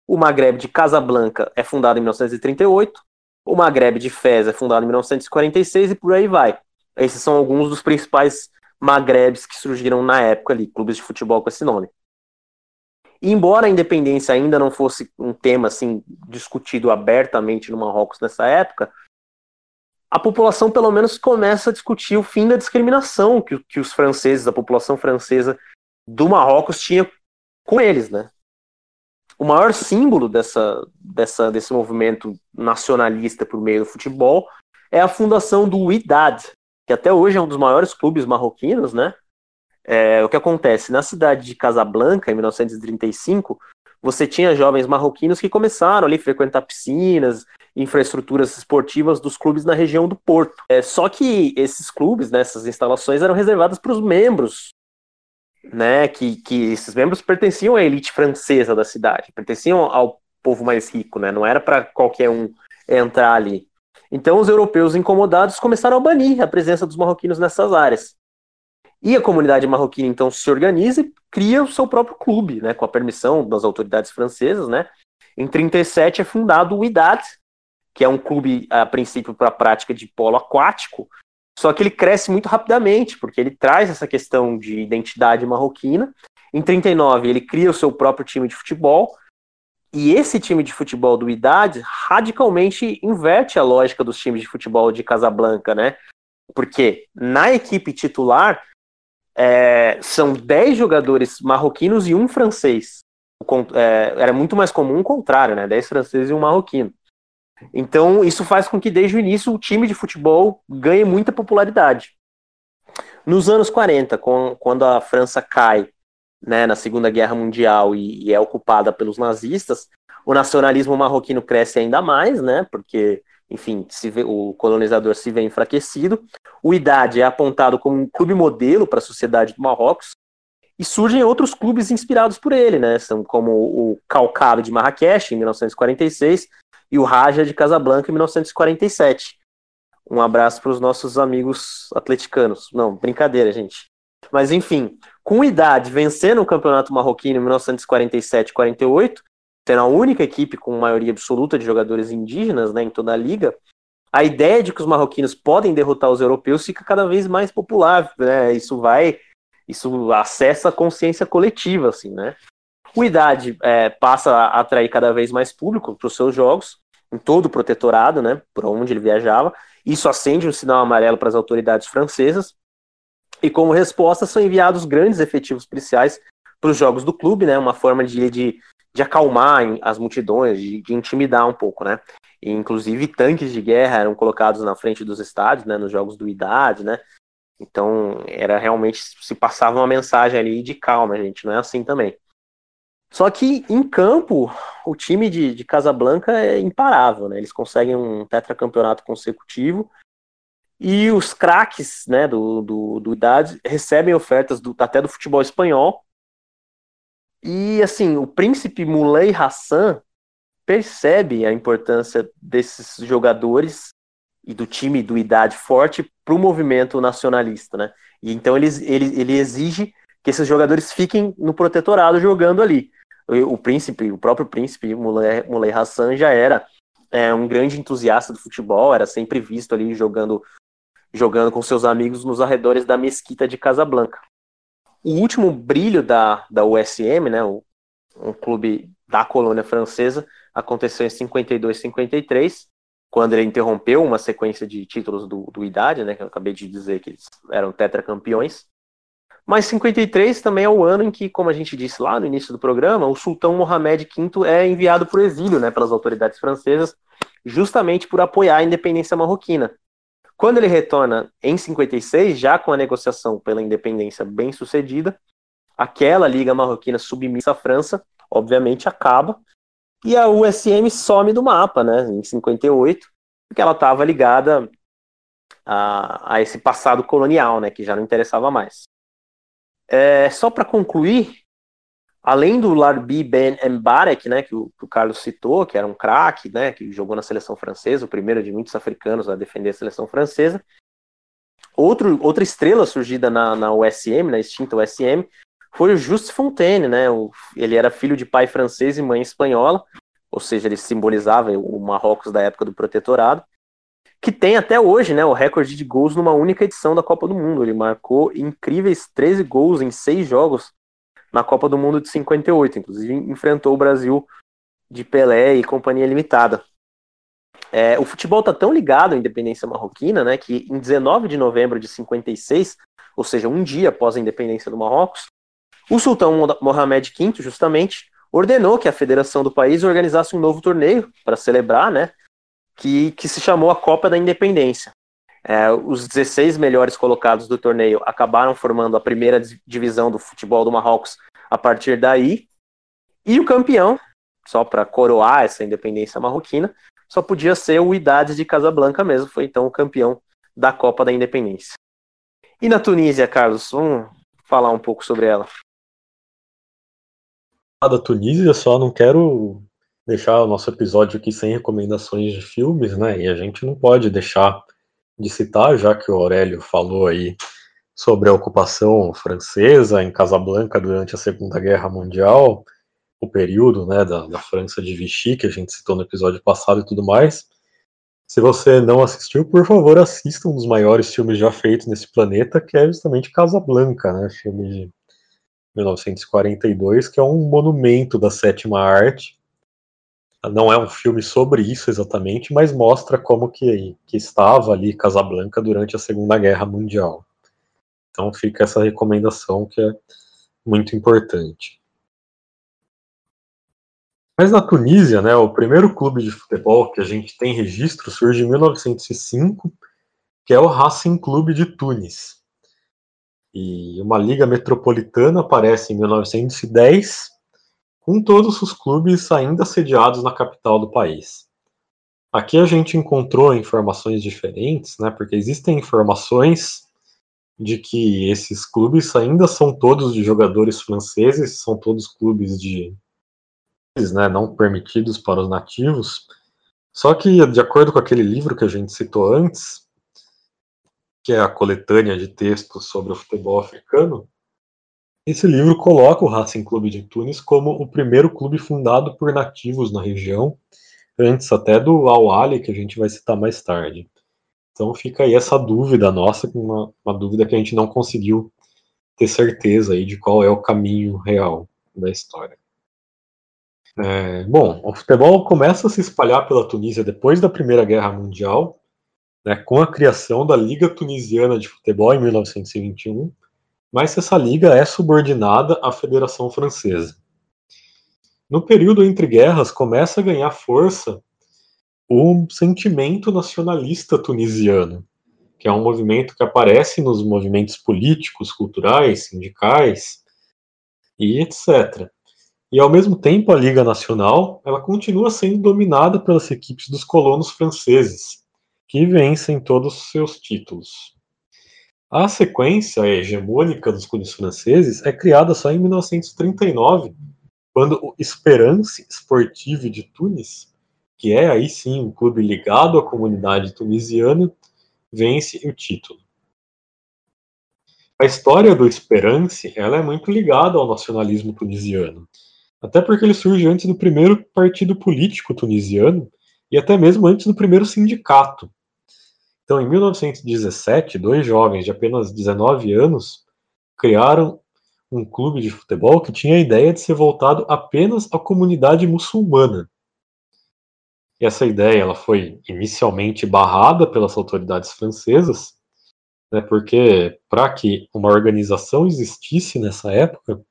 O Maghreb de Casablanca é fundado em 1938. O Maghreb de Fez é fundado em 1946 e por aí vai. Esses são alguns dos principais magrebes que surgiram na época ali, clubes de futebol com esse nome. E embora a independência ainda não fosse um tema assim discutido abertamente no Marrocos nessa época, a população pelo menos começa a discutir o fim da discriminação que, que os franceses, a população francesa do Marrocos tinha com eles, né? O maior símbolo dessa, dessa, desse movimento nacionalista por meio do futebol é a fundação do Wydad, que até hoje é um dos maiores clubes marroquinos, né? É, o que acontece? Na cidade de Casablanca, em 1935, você tinha jovens marroquinos que começaram ali a frequentar piscinas, infraestruturas esportivas dos clubes na região do Porto. É, só que esses clubes, né, essas instalações eram reservadas para os membros, né, que, que esses membros pertenciam à elite francesa da cidade, pertenciam ao povo mais rico, né, não era para qualquer um entrar ali. Então, os europeus incomodados começaram a banir a presença dos marroquinos nessas áreas. E a comunidade marroquina, então, se organiza e cria o seu próprio clube, né, com a permissão das autoridades francesas. Né. Em 37 é fundado o IDAD, que é um clube, a princípio, para a prática de polo aquático, só que ele cresce muito rapidamente, porque ele traz essa questão de identidade marroquina. Em 39, ele cria o seu próprio time de futebol, e esse time de futebol do Idade radicalmente inverte a lógica dos times de futebol de Casablanca, né? Porque na equipe titular é, são 10 jogadores marroquinos e um francês. É, era muito mais comum o contrário, né? 10 franceses e um marroquino. Então, isso faz com que desde o início o time de futebol ganhe muita popularidade. Nos anos 40, com, quando a França cai né, na Segunda Guerra Mundial e, e, é ocupada pelos nazistas, o nacionalismo marroquino cresce ainda mais, né, porque, enfim, vê, o colonizador se vê enfraquecido. O Idade é apontado como um clube modelo para a sociedade do Marrocos, e surgem outros clubes inspirados por ele, né, são como o Calcado de Marrakech, em 1946, e o Raja de Casablanca, em 1947. Um abraço para os nossos amigos atleticanos. Não, brincadeira, gente. Mas enfim, com idade, vencendo o campeonato marroquino em 1947-48, sendo a única equipe com maioria absoluta de jogadores indígenas né, em toda a liga, a ideia de que os marroquinos podem derrotar os europeus fica cada vez mais popular. Né? Isso vai, isso acessa a consciência coletiva, assim, né? O Idade é, passa a atrair cada vez mais público para os seus jogos, em todo o protetorado, né, por onde ele viajava. Isso acende um sinal amarelo para as autoridades francesas, e como resposta são enviados grandes efetivos policiais para os jogos do clube, né? Uma forma de, de, de acalmar as multidões, de, de, intimidar um pouco, né? E, inclusive tanques de guerra eram colocados na frente dos estádios, né? Nos jogos do Idade, né? Então era realmente se passava uma mensagem ali de calma, gente. Não é assim também. Só que em campo, o time de, de Casablanca é imparável, né? Eles conseguem um tetracampeonato consecutivo e os craques né, do, do, do Idade recebem ofertas do, até do futebol espanhol. E assim, o príncipe Muley Hassan percebe a importância desses jogadores e do time do Idade forte para o movimento nacionalista, né? E então ele, ele, ele exige que esses jogadores fiquem no protetorado jogando ali. O, príncipe, o próprio príncipe Muley Hassan já era é um grande entusiasta do futebol, era sempre visto ali jogando jogando com seus amigos nos arredores da mesquita de Casablanca. O último brilho da, da USM, né, o, um clube da colônia francesa, aconteceu em 52, 53, quando ele interrompeu uma sequência de títulos do, do Idade, né, que eu acabei de dizer que eles eram tetracampeões. Mas 53 também é o ano em que, como a gente disse lá no início do programa, o sultão Mohamed V é enviado para o exílio né, pelas autoridades francesas, justamente por apoiar a independência marroquina. Quando ele retorna em 56, já com a negociação pela independência bem sucedida, aquela liga marroquina submissa à França, obviamente, acaba, e a USM some do mapa, né, em 58, porque ela estava ligada a, a, esse passado colonial, né, que já não interessava mais. É, só para concluir, além do Larbi Ben Mbarek, né, que o, que o Carlos citou, que era um craque, né, que jogou na seleção francesa, o primeiro de muitos africanos a defender a seleção francesa. Outro, outra estrela surgida na, na USM, na extinta USM, foi o Just Fontaine, né? O, ele era filho de pai francês e mãe espanhola, ou seja, ele simbolizava o Marrocos da época do protetorado, que tem até hoje, né, o recorde de gols numa única edição da Copa do Mundo. Ele marcou incríveis 13 gols em seis jogos na Copa do Mundo de 58, inclusive enfrentou o Brasil de Pelé e companhia limitada. É, o futebol está tão ligado à independência marroquina, né, que em 19 de novembro de 56, ou seja, um dia após a independência do Marrocos, o sultão Mohamed V, justamente, ordenou que a federação do país organizasse um novo torneio para celebrar, né, que, que se chamou a Copa da Independência. É, os 16 melhores colocados do torneio acabaram formando a primeira divisão do futebol do Marrocos a partir daí. E o campeão, só para coroar essa independência marroquina, só podia ser o Idades de Casablanca mesmo, foi então o campeão da Copa da Independência. E na Tunísia, Carlos, vamos falar um pouco sobre ela. Da Tunísia, só não quero deixar o nosso episódio aqui sem recomendações de filmes, né? E a gente não pode deixar de citar, já que o Aurélio falou aí sobre a ocupação francesa em Casablanca durante a Segunda Guerra Mundial, o período né, da, da França de Vichy, que a gente citou no episódio passado e tudo mais. Se você não assistiu, por favor, assista um dos maiores filmes já feitos nesse planeta, que é justamente Casablanca, né, filme de 1942, que é um monumento da sétima arte, não é um filme sobre isso exatamente, mas mostra como que, que estava ali Casablanca durante a Segunda Guerra Mundial. Então fica essa recomendação que é muito importante. Mas na Tunísia, né, o primeiro clube de futebol que a gente tem registro surge em 1905, que é o Racing Clube de Tunis. E uma liga metropolitana aparece em 1910 com todos os clubes ainda sediados na capital do país. Aqui a gente encontrou informações diferentes, né, porque existem informações de que esses clubes ainda são todos de jogadores franceses, são todos clubes de né, não permitidos para os nativos. Só que, de acordo com aquele livro que a gente citou antes, que é a coletânea de textos sobre o futebol africano, esse livro coloca o Racing Clube de Tunis como o primeiro clube fundado por nativos na região, antes até do Al-Ali, que a gente vai citar mais tarde. Então fica aí essa dúvida nossa, uma, uma dúvida que a gente não conseguiu ter certeza aí de qual é o caminho real da história. É, bom, o futebol começa a se espalhar pela Tunísia depois da Primeira Guerra Mundial, né, com a criação da Liga Tunisiana de Futebol em 1921, mas essa liga é subordinada à Federação Francesa. No período entre guerras, começa a ganhar força o sentimento nacionalista tunisiano, que é um movimento que aparece nos movimentos políticos, culturais, sindicais e etc. E ao mesmo tempo, a Liga Nacional ela continua sendo dominada pelas equipes dos colonos franceses, que vencem todos os seus títulos. A sequência hegemônica dos clubes franceses é criada só em 1939, quando o Esperance Sportive de Tunis, que é aí sim um clube ligado à comunidade tunisiana, vence o título. A história do Esperance ela é muito ligada ao nacionalismo tunisiano, até porque ele surge antes do primeiro partido político tunisiano, e até mesmo antes do primeiro sindicato. Então, em 1917, dois jovens de apenas 19 anos criaram um clube de futebol que tinha a ideia de ser voltado apenas à comunidade muçulmana. E essa ideia ela foi inicialmente barrada pelas autoridades francesas, né, porque para que uma organização existisse nessa época,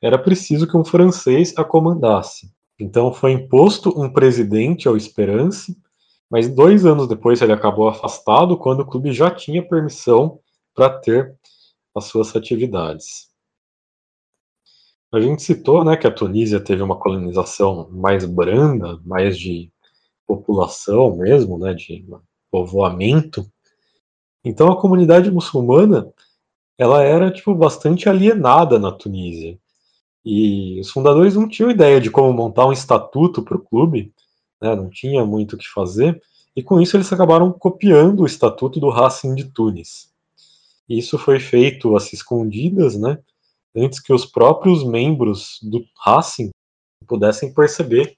era preciso que um francês a comandasse. Então foi imposto um presidente ao Esperance, mas dois anos depois ele acabou afastado quando o clube já tinha permissão para ter as suas atividades. A gente citou né, que a Tunísia teve uma colonização mais branda, mais de população mesmo, né, de povoamento. Então a comunidade muçulmana ela era tipo bastante alienada na Tunísia. E os fundadores não tinham ideia de como montar um estatuto para o clube, né, não tinha muito o que fazer, e com isso eles acabaram copiando o estatuto do Racing de Tunis. Isso foi feito às escondidas, né, antes que os próprios membros do Racing pudessem perceber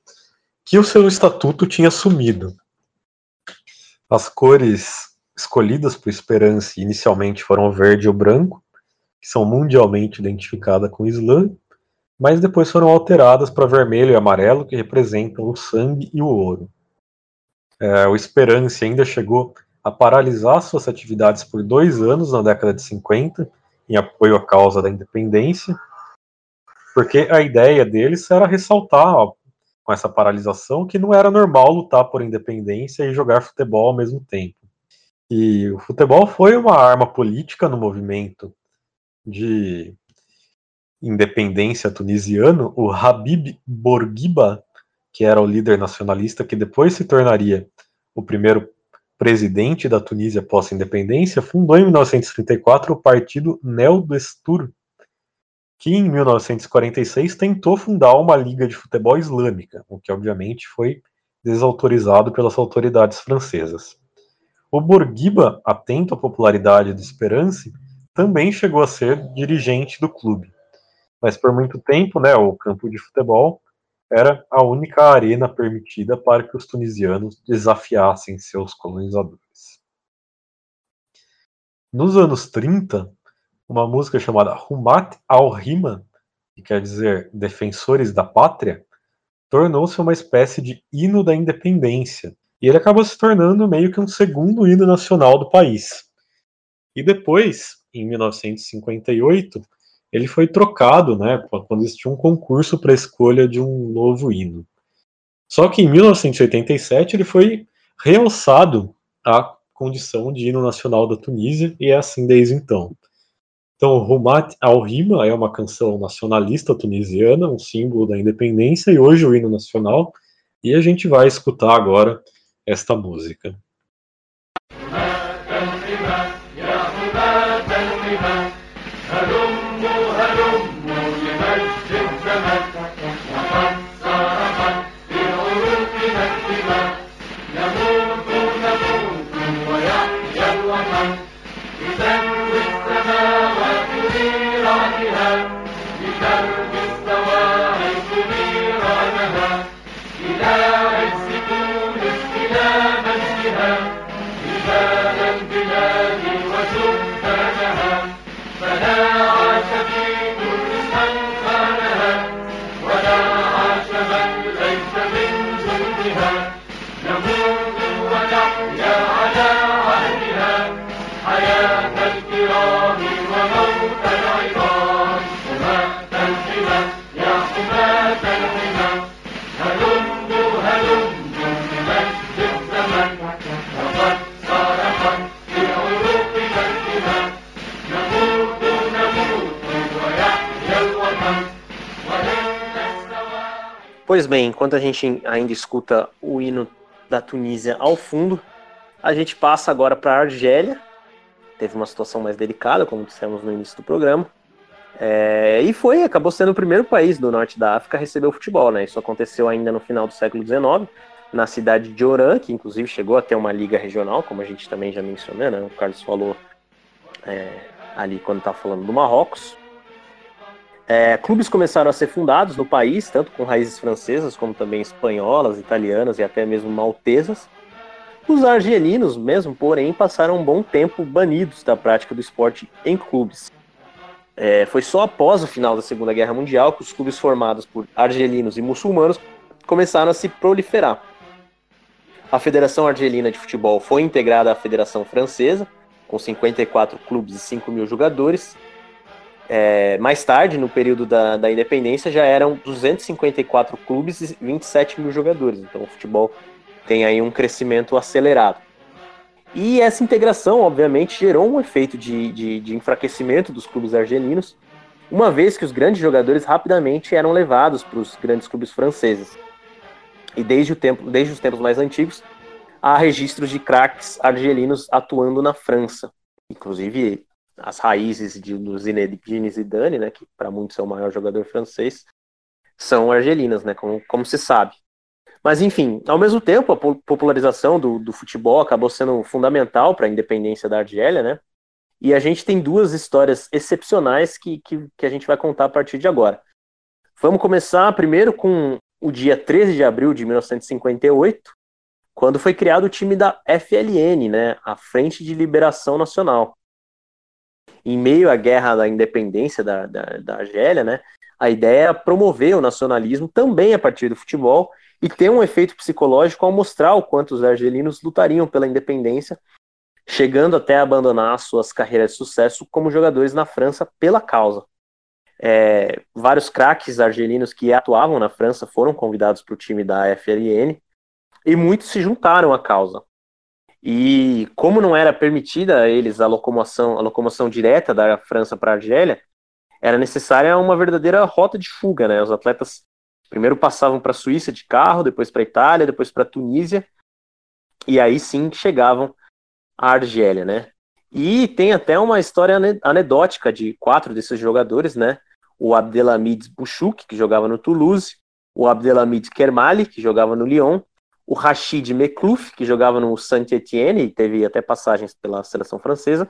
que o seu estatuto tinha sumido. As cores escolhidas por Esperance inicialmente foram o verde e o branco, que são mundialmente identificadas com o Islã, mas depois foram alteradas para vermelho e amarelo, que representam o sangue e o ouro. É, o Esperance ainda chegou a paralisar suas atividades por dois anos na década de 50, em apoio à causa da independência, porque a ideia deles era ressaltar, ó, com essa paralisação, que não era normal lutar por independência e jogar futebol ao mesmo tempo. E o futebol foi uma arma política no movimento de independência tunisiano, o Habib Bourguiba, que era o líder nacionalista que depois se tornaria o primeiro presidente da Tunísia pós-independência, fundou em 1934 o partido Nel Destur, que em 1946 tentou fundar uma liga de futebol islâmica, o que obviamente foi desautorizado pelas autoridades francesas. O Bourguiba, atento à popularidade do Esperance, também chegou a ser dirigente do clube mas por muito tempo, né, o campo de futebol era a única arena permitida para que os tunisianos desafiassem seus colonizadores. Nos anos 30, uma música chamada Humat al-Rima, que quer dizer Defensores da Pátria, tornou-se uma espécie de hino da independência, e ele acabou se tornando meio que um segundo hino nacional do país. E depois, em 1958, ele foi trocado, né, quando existia um concurso para escolha de um novo hino. Só que em 1987 ele foi realçado à condição de hino nacional da Tunísia e é assim desde então. Então, Rumat al-Rima é uma canção nacionalista tunisiana, um símbolo da independência e hoje o hino nacional, e a gente vai escutar agora esta música. Pois bem, enquanto a gente ainda escuta o hino da Tunísia ao fundo, a gente passa agora para a Argélia. Teve uma situação mais delicada, como dissemos no início do programa. É, e foi, acabou sendo o primeiro país do norte da África a receber o futebol, né? Isso aconteceu ainda no final do século XIX, na cidade de Oran, que inclusive chegou a ter uma liga regional, como a gente também já mencionou, né? O Carlos falou é, ali quando estava falando do Marrocos. É, clubes começaram a ser fundados no país, tanto com raízes francesas, como também espanholas, italianas e até mesmo maltesas. Os argelinos, mesmo, porém, passaram um bom tempo banidos da prática do esporte em clubes. É, foi só após o final da Segunda Guerra Mundial que os clubes formados por argelinos e muçulmanos começaram a se proliferar. A Federação Argelina de Futebol foi integrada à Federação Francesa, com 54 clubes e 5 mil jogadores, é, mais tarde, no período da, da independência, já eram 254 clubes e 27 mil jogadores. Então o futebol tem aí um crescimento acelerado. E essa integração, obviamente, gerou um efeito de, de, de enfraquecimento dos clubes argelinos, uma vez que os grandes jogadores rapidamente eram levados para os grandes clubes franceses. E desde, o tempo, desde os tempos mais antigos, há registros de craques argelinos atuando na França. Inclusive, as raízes de, do Zinedine Zidane, né, que para muitos é o maior jogador francês, são argelinas, né, como, como se sabe. Mas enfim, ao mesmo tempo, a popularização do, do futebol acabou sendo fundamental para a independência da Argélia, né? E a gente tem duas histórias excepcionais que, que, que, a gente vai contar a partir de agora. Vamos começar primeiro com o dia 13 de abril de 1958, quando foi criado o time da FLN, né, a Frente de Liberação Nacional em meio à guerra da independência da, da, da Argélia, né, a ideia era promover o nacionalismo também a partir do futebol e ter um efeito psicológico ao mostrar o quanto os argelinos lutariam pela independência, chegando até a abandonar suas carreiras de sucesso como jogadores na França pela causa. É, vários craques argelinos que atuavam na França foram convidados para o time da FLN e muitos se juntaram à causa. E como não era permitida a eles a locomoção, a locomoção direta da França para a Argélia, era necessária uma verdadeira rota de fuga, né? Os atletas primeiro passavam para a Suíça de carro, depois para a Itália, depois para a Tunísia, e aí sim chegavam à Argélia, né? E tem até uma história anedótica de quatro desses jogadores, né? O Abdelhamid Bouchouk, que jogava no Toulouse, o Abdelhamid Kermali, que jogava no Lyon, o Rachid Meklouf, que jogava no Saint-Étienne e teve até passagens pela seleção francesa,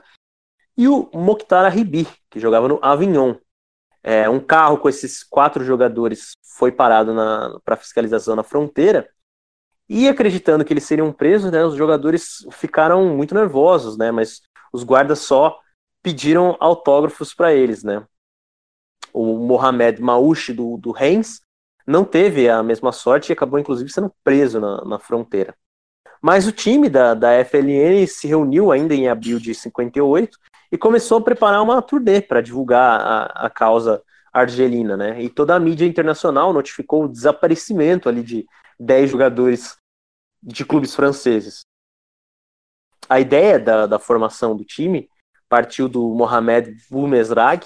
e o Mokhtar Ribi, que jogava no Avignon. É, um carro com esses quatro jogadores foi parado para fiscalização na fronteira, e acreditando que eles seriam presos, né, os jogadores ficaram muito nervosos, né, mas os guardas só pediram autógrafos para eles, né. O Mohamed Maouche do, do Reims não teve a mesma sorte e acabou inclusive sendo preso na, na fronteira. Mas o time da, da FLN se reuniu ainda em abril de 58 e começou a preparar uma turnê para divulgar a, a causa argelina, né? E toda a mídia internacional notificou o desaparecimento ali de 10 jogadores de clubes franceses. A ideia da, da formação do time partiu do Mohamed Boumezrag,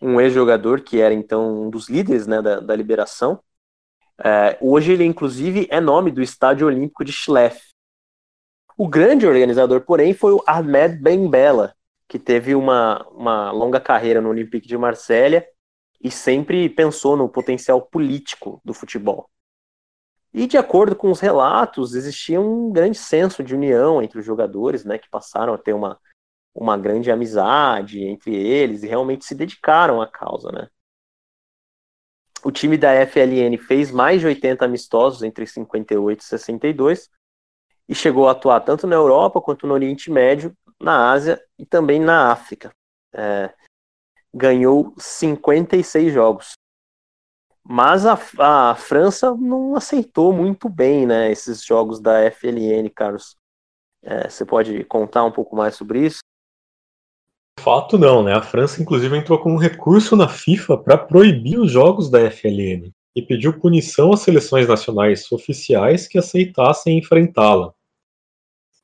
um ex-jogador que era então um dos líderes né, da, da liberação, é, hoje ele, inclusive, é nome do Estádio Olímpico de Schleff. O grande organizador, porém, foi o Ahmed Ben Bella, que teve uma, uma longa carreira no Olympique de Marselha e sempre pensou no potencial político do futebol. E de acordo com os relatos, existia um grande senso de união entre os jogadores, né, que passaram a ter uma, uma grande amizade entre eles e realmente se dedicaram à causa, né o time da FLN fez mais de 80 amistosos entre 58 e 62 e chegou a atuar tanto na Europa quanto no Oriente Médio, na Ásia e também na África. É, ganhou 56 jogos. Mas a, a, França não aceitou muito bem né, esses jogos da FLN, Carlos. É, você pode contar um pouco mais sobre isso? Fato, não, né? A França, inclusive, entrou com um recurso na FIFA para proibir os jogos da FLN e pediu punição às seleções nacionais oficiais que aceitassem enfrentá-la.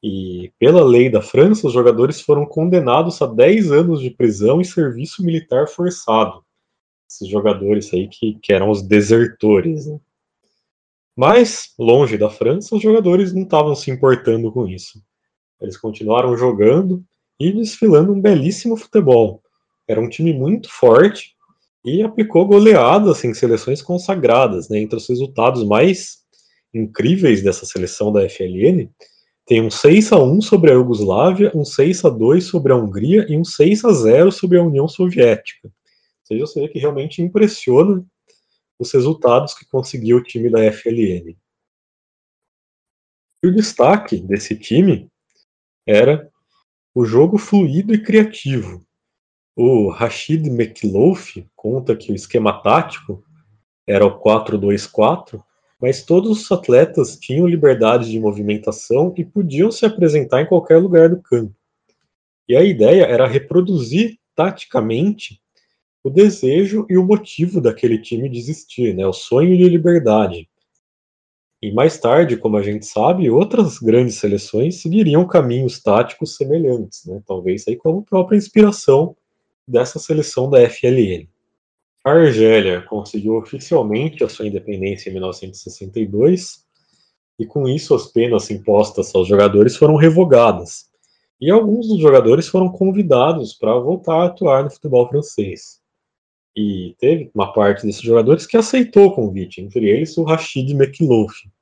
E, pela lei da França, os jogadores foram condenados a 10 anos de prisão e serviço militar forçado. Esses jogadores aí que, que eram os desertores. Né? Mas, longe da França, os jogadores não estavam se importando com isso. Eles continuaram jogando e desfilando um belíssimo futebol. Era um time muito forte e aplicou goleadas em seleções consagradas. Né? Entre os resultados mais incríveis dessa seleção da FLN, tem um 6 a 1 sobre a Iugoslávia, um 6 a 2 sobre a Hungria e um 6 a 0 sobre a União Soviética. seja, você vê que realmente impressiona os resultados que conseguiu o time da FLN. E o destaque desse time era o jogo fluido e criativo. O Rashid McLouf conta que o esquema tático era o 4-2-4, mas todos os atletas tinham liberdade de movimentação e podiam se apresentar em qualquer lugar do campo. E a ideia era reproduzir taticamente o desejo e o motivo daquele time de existir, né, o sonho de liberdade. E mais tarde, como a gente sabe, outras grandes seleções seguiriam caminhos táticos semelhantes, né, talvez aí como própria inspiração dessa seleção da FLN. A Argélia conseguiu oficialmente a sua independência em 1962 e com isso as penas impostas aos jogadores foram revogadas. E alguns dos jogadores foram convidados para voltar a atuar no futebol francês. E teve uma parte desses jogadores que aceitou o convite, entre eles o Rachid McLouf.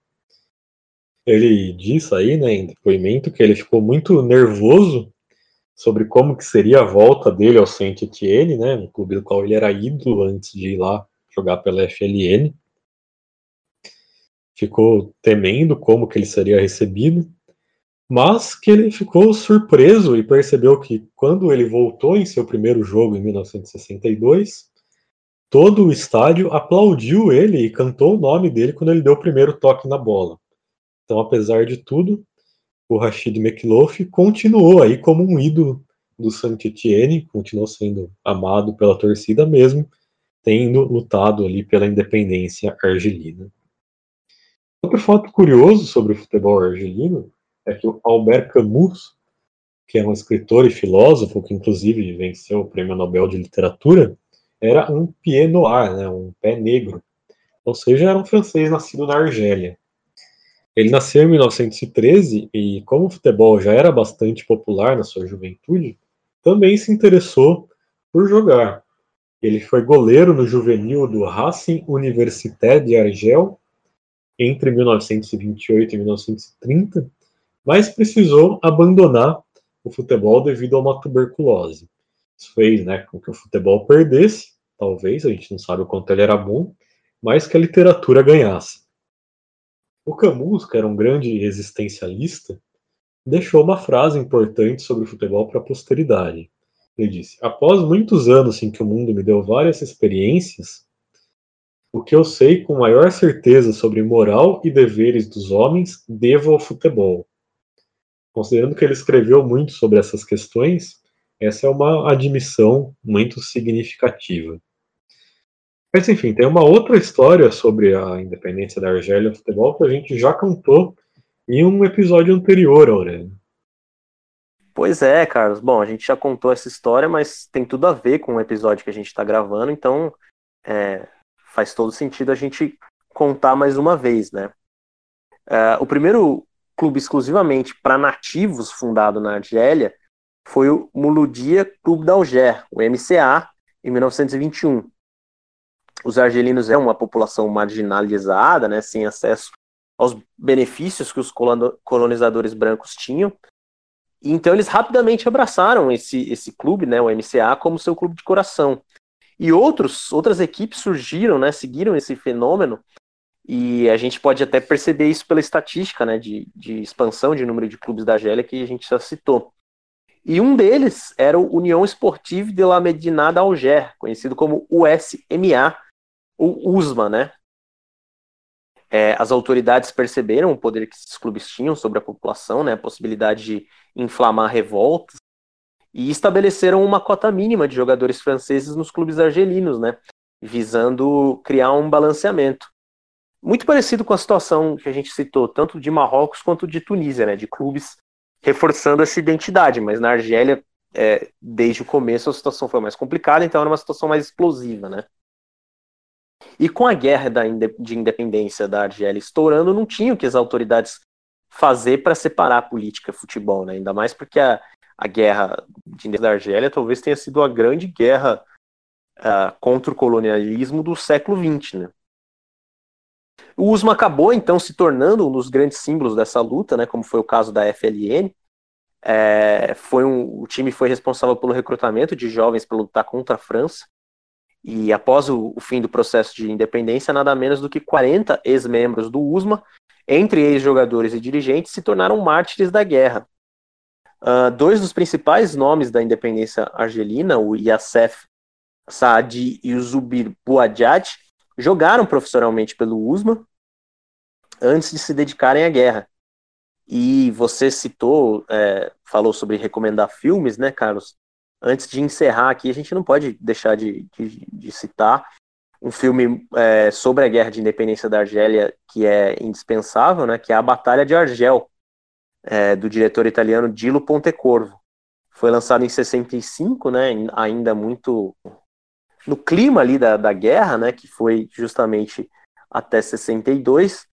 Ele disse aí, né, em depoimento, que ele ficou muito nervoso sobre como que seria a volta dele ao Saint-Etienne, né, no clube do qual ele era ídolo antes de ir lá jogar pela FLN. Ficou temendo como que ele seria recebido, mas que ele ficou surpreso e percebeu que quando ele voltou em seu primeiro jogo em 1962, todo o estádio aplaudiu ele e cantou o nome dele quando ele deu o primeiro toque na bola. Então, apesar de tudo, o Rashid McLoughlin continuou aí como um ídolo do Saint-Etienne, continuou sendo amado pela torcida mesmo, tendo lutado ali pela independência argelina. Outro fato curioso sobre o futebol argelino é que o Albert Camus, que é um escritor e filósofo que inclusive venceu o Prêmio Nobel de Literatura, era um pied noir, né, um pé negro, ou seja, era um francês nascido na Argélia. Ele nasceu em 1913 e, como o futebol já era bastante popular na sua juventude, também se interessou por jogar. Ele foi goleiro no juvenil do Racing Université de Argel entre 1928 e 1930, mas precisou abandonar o futebol devido a uma tuberculose. Isso fez né, com que o futebol perdesse, talvez, a gente não sabe o quanto ele era bom, mas que a literatura ganhasse. O Camus, que era um grande existencialista, deixou uma frase importante sobre o futebol para a posteridade. Ele disse: Após muitos anos em que o mundo me deu várias experiências, o que eu sei com maior certeza sobre moral e deveres dos homens devo ao futebol. Considerando que ele escreveu muito sobre essas questões, essa é uma admissão muito significativa. Mas enfim, tem uma outra história sobre a independência da Argélia no futebol que a gente já contou em um episódio anterior, Aurélio. Pois é, Carlos. Bom, a gente já contou essa história, mas tem tudo a ver com o episódio que a gente está gravando, então é, faz todo sentido a gente contar mais uma vez, né? É, o primeiro clube exclusivamente para nativos fundado na Argélia foi o Mouloudia Clube d'Alger, o MCA, em 1921 os argelinos eram uma população marginalizada, né, sem acesso aos benefícios que os colonizadores brancos tinham. Então eles rapidamente abraçaram esse, esse clube, né, o MCA, como seu clube de coração. E outros, outras equipes surgiram, né, seguiram esse fenômeno, e a gente pode até perceber isso pela estatística né, de, de expansão de número de clubes da Argélia que a gente já citou. E um deles era o União Sportive de la Medina d'Alger, conhecido como USMA, o USMA, né? É, as autoridades perceberam o poder que esses clubes tinham sobre a população, né, a possibilidade de inflamar revoltas, e estabeleceram uma cota mínima de jogadores franceses nos clubes argelinos, né, visando criar um balanceamento. Muito parecido com a situação que a gente citou, tanto de Marrocos quanto de Tunísia, né, de clubes reforçando essa identidade, mas na Argélia, é, desde o começo, a situação foi mais complicada, então era uma situação mais explosiva, né. E com a guerra da, de independência da Argélia estourando, não tinha o que as autoridades fazer para separar a política futebol, né? Ainda mais porque a, a guerra de da Argélia talvez tenha sido a grande guerra uh, contra o colonialismo do século XX, né? O USMA acabou então se tornando um dos grandes símbolos dessa luta, né? Como foi o caso da FLN. É, foi um, o time foi responsável pelo recrutamento de jovens para lutar contra a França E após o, o fim do processo de independência, nada menos do que 40 ex-membros do USMA, entre ex-jogadores e dirigentes, se tornaram mártires da guerra. Uh, dois dos principais nomes da independência argelina, o Yassef Saadi e o Zubir Bouadjad, jogaram profissionalmente pelo USMA antes de se dedicarem à guerra. E você citou, é, falou sobre recomendar filmes, né, Carlos? Antes de encerrar aqui, a gente não pode deixar de, de, de citar um filme é, sobre a guerra de independência da Argélia que é indispensável, né, que é A Batalha de Argel, é, do diretor italiano Dilo Pontecorvo. Foi lançado em 65, né, ainda muito no clima ali da, da guerra, né, que foi justamente até 62,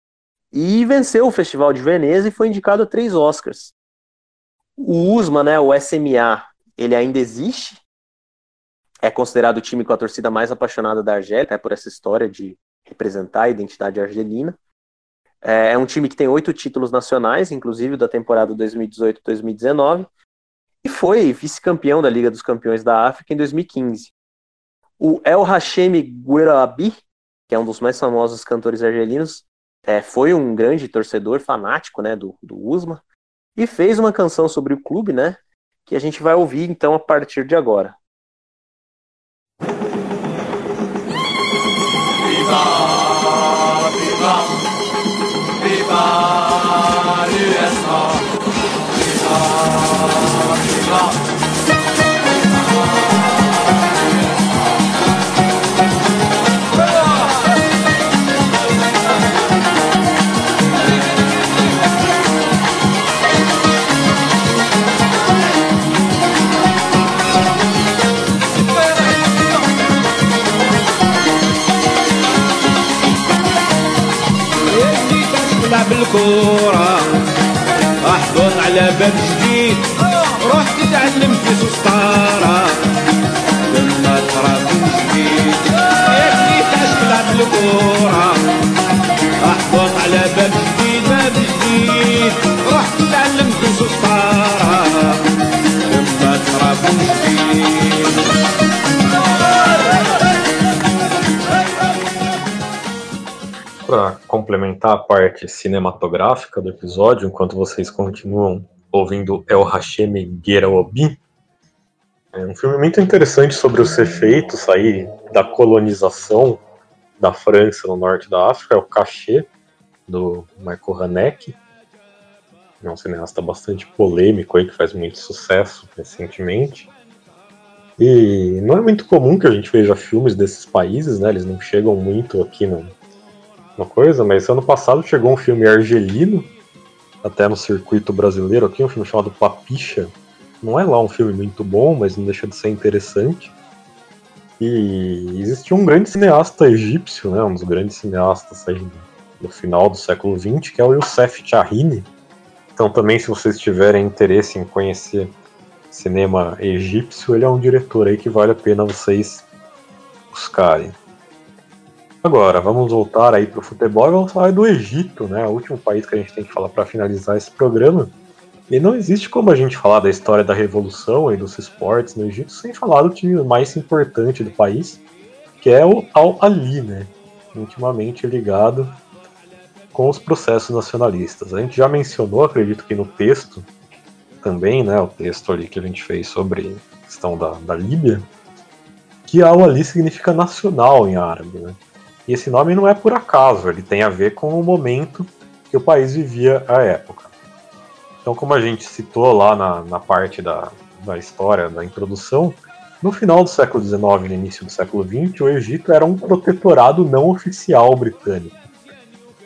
e venceu o Festival de Veneza e foi indicado a três Oscars. O USMA, né, o SMA, ele ainda existe, é considerado o time com a torcida mais apaixonada da Argélia, né, por essa história de representar a identidade argelina. É, é um time que tem oito títulos nacionais, inclusive da temporada 2018-2019, e foi vice-campeão da Liga dos Campeões da África em 2015. O El Hashemi Guerabi, que é um dos mais famosos cantores argelinos, é, foi um grande torcedor fanático né, do, do USMA e fez uma canção sobre o clube, né, que a gente vai ouvir então a partir de agora. Viva, الكورة. احضن على باب جديد. رحت تتعلم في سلطان complementar a parte cinematográfica do episódio, enquanto vocês continuam ouvindo El Hashem Geraobi, é um filme muito interessante sobre os efeitos aí da colonização da França no norte da África, é o Cachê, do Michael Haneke. É um cineasta bastante polêmico aí, que faz muito sucesso recentemente. E não é muito comum que a gente veja filmes desses países, né? Eles não chegam muito aqui no, uma coisa, mas ano passado chegou um filme argelino, até no circuito brasileiro aqui, um filme chamado Papicha. Não é lá um filme muito bom, mas não deixa de ser interessante. E existia um grande cineasta egípcio, né, um dos grandes cineastas aí do final do século XX, que é o Youssef Chahine. Então também, se vocês tiverem interesse em conhecer cinema egípcio, ele é um diretor aí que vale a pena vocês buscarem. Agora, vamos voltar aí para o futebol e vamos falar do Egito, né? O último país que a gente tem que falar para finalizar esse programa. E não existe como a gente falar da história da revolução e dos esportes no Egito sem falar do time mais importante do país, que é o Al-Ali, né? Intimamente ligado com os processos nacionalistas. A gente já mencionou, acredito que no texto também, né? O texto ali que a gente fez sobre a questão da, da Líbia, que Al-Ali significa nacional em árabe, né? E esse nome não é por acaso, ele tem a ver com o momento que o país vivia à época. Então, como a gente citou lá na, na parte da, da história, da introdução, no final do século XIX e no início do século XX, o Egito era um protetorado não oficial britânico.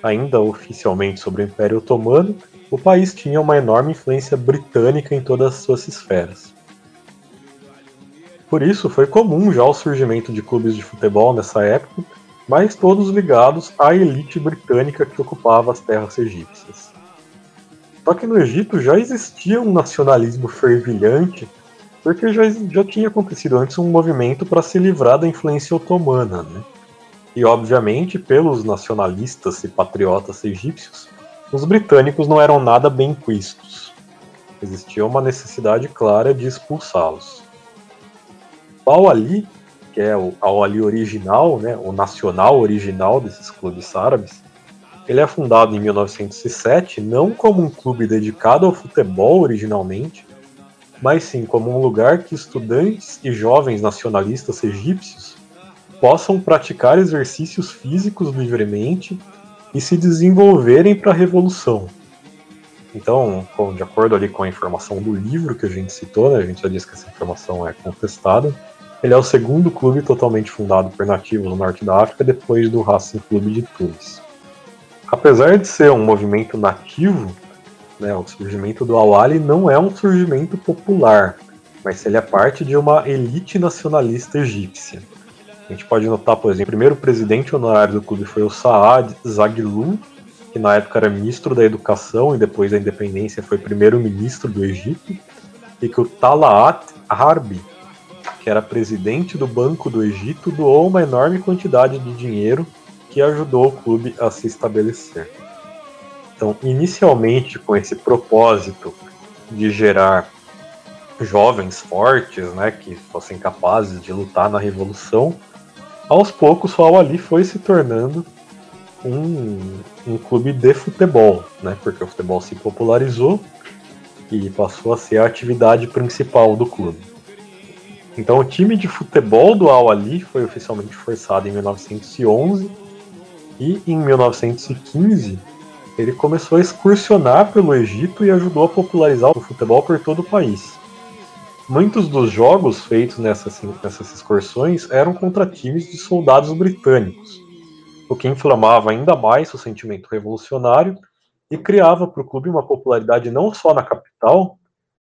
Ainda oficialmente sobre o Império Otomano, o país tinha uma enorme influência britânica em todas as suas esferas. Por isso, foi comum já o surgimento de clubes de futebol nessa época, mas todos ligados à elite britânica que ocupava as terras egípcias. Só que no Egito já existia um nacionalismo fervilhante, porque já, já tinha acontecido antes um movimento para se livrar da influência otomana. Né? E, obviamente, pelos nacionalistas e patriotas egípcios, os britânicos não eram nada bem quistos. Existia uma necessidade clara de expulsá-los. Pau ali que é o Al Ali original, né, o nacional original desses clubes árabes, ele é fundado em 1907 não como um clube dedicado ao futebol originalmente, mas sim como um lugar que estudantes e jovens nacionalistas egípcios possam praticar exercícios físicos livremente e se desenvolverem para a revolução. Então, de acordo ali com a informação do livro que a gente citou, né, a gente já disse que essa informação é contestada, ele é o segundo clube totalmente fundado por nativos no norte da África depois do Racing Clube de Tunis. Apesar de ser um movimento nativo, né, o surgimento do Awali não é um surgimento popular, mas ele é parte de uma elite nacionalista egípcia. A gente pode notar, por exemplo, o primeiro presidente honorário do clube foi o Saad Zaghloul, que na época era ministro da Educação e depois da independência foi primeiro-ministro do Egito, e que o Talaat Harbi, que era presidente do Banco do Egito, doou uma enorme quantidade de dinheiro que ajudou o clube a se estabelecer. Então, inicialmente, com esse propósito de gerar jovens fortes, né, que fossem capazes de lutar na revolução, aos poucos o Al-Ali foi se tornando um, um clube de futebol, né, porque o futebol se popularizou e passou a ser a atividade principal do clube. Então, o time de futebol do Al-Ali foi oficialmente forçado em 1911 e em 1915 ele começou a excursionar pelo Egito e ajudou a popularizar o futebol por todo o país. Muitos dos jogos feitos nessas, nessas excursões eram contra times de soldados britânicos, o que inflamava ainda mais o sentimento revolucionário e criava para o clube uma popularidade não só na capital,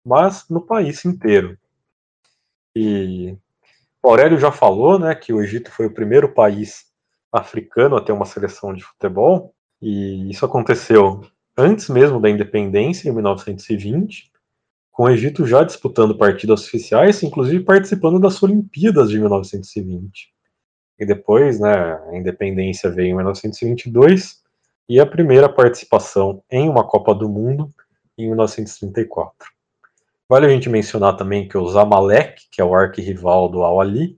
mas no país inteiro. E o Aurélio já falou né, que o Egito foi o primeiro país africano a ter uma seleção de futebol, e isso aconteceu antes mesmo da independência, em 1920, com o Egito já disputando partidas oficiais, inclusive participando das Olimpíadas de 1920. E depois, né, a independência veio em 1922 e a primeira participação em uma Copa do Mundo em 1934. Vale a gente mencionar também que o Zamalek, que é o arquirrival do Al-Ali,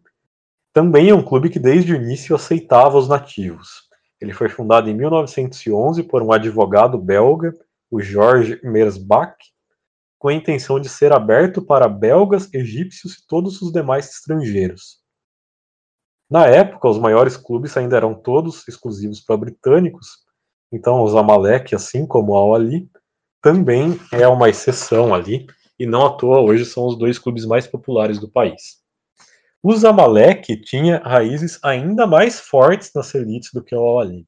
também é um clube que desde o início aceitava os nativos. Ele foi fundado em 1911 por um advogado belga, o Georges Mersbach, com a intenção de ser aberto para belgas, egípcios e todos os demais estrangeiros. Na época, os maiores clubes ainda eram todos exclusivos para britânicos, então o Zamalek, assim como o Al-Ali, também é uma exceção ali, e não à toa hoje são os dois clubes mais populares do país. O Zamalek tinha raízes ainda mais fortes nas elites do que o Al-Ali,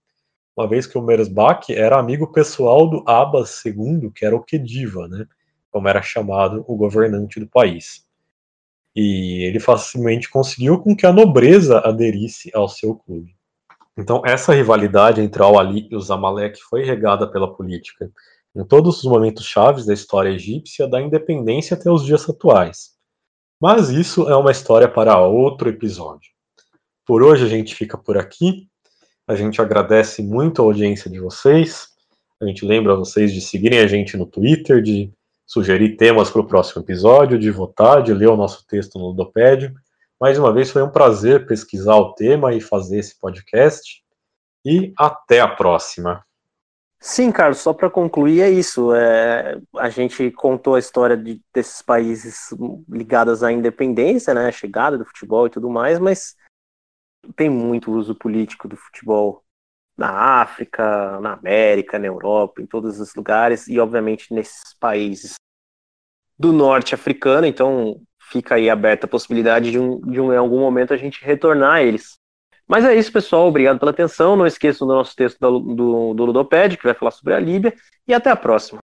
uma vez que o Merzbach era amigo pessoal do Abbas II, que era o Khediva, né, como era chamado o governante do país. E ele facilmente conseguiu com que a nobreza aderisse ao seu clube. Então, essa rivalidade entre o Al-Ali e o Zamalek foi regada pela política em todos os momentos chaves da história egípcia, da independência até os dias atuais. Mas isso é uma história para outro episódio. Por hoje a gente fica por aqui. A gente agradece muito a audiência de vocês. A gente lembra vocês de seguirem a gente no Twitter, de sugerir temas para o próximo episódio, de votar, de ler o nosso texto no Ludopédio. Mais uma vez foi um prazer pesquisar o tema e fazer esse podcast. E até a próxima. Sim, Carlos, só para concluir é isso. É, a gente contou a história de, desses países ligados à independência, né, a chegada do futebol e tudo mais, mas tem muito uso político do futebol na África, na América, na Europa, em todos os lugares e obviamente nesses países do norte africano. Então fica aí aberta a possibilidade de, um, de um, em algum momento a gente retornar a eles. Mas é isso, pessoal. Obrigado pela atenção. Não esqueçam do nosso texto do, do, do Ludoped, que vai falar sobre a Líbia. E até a próxima.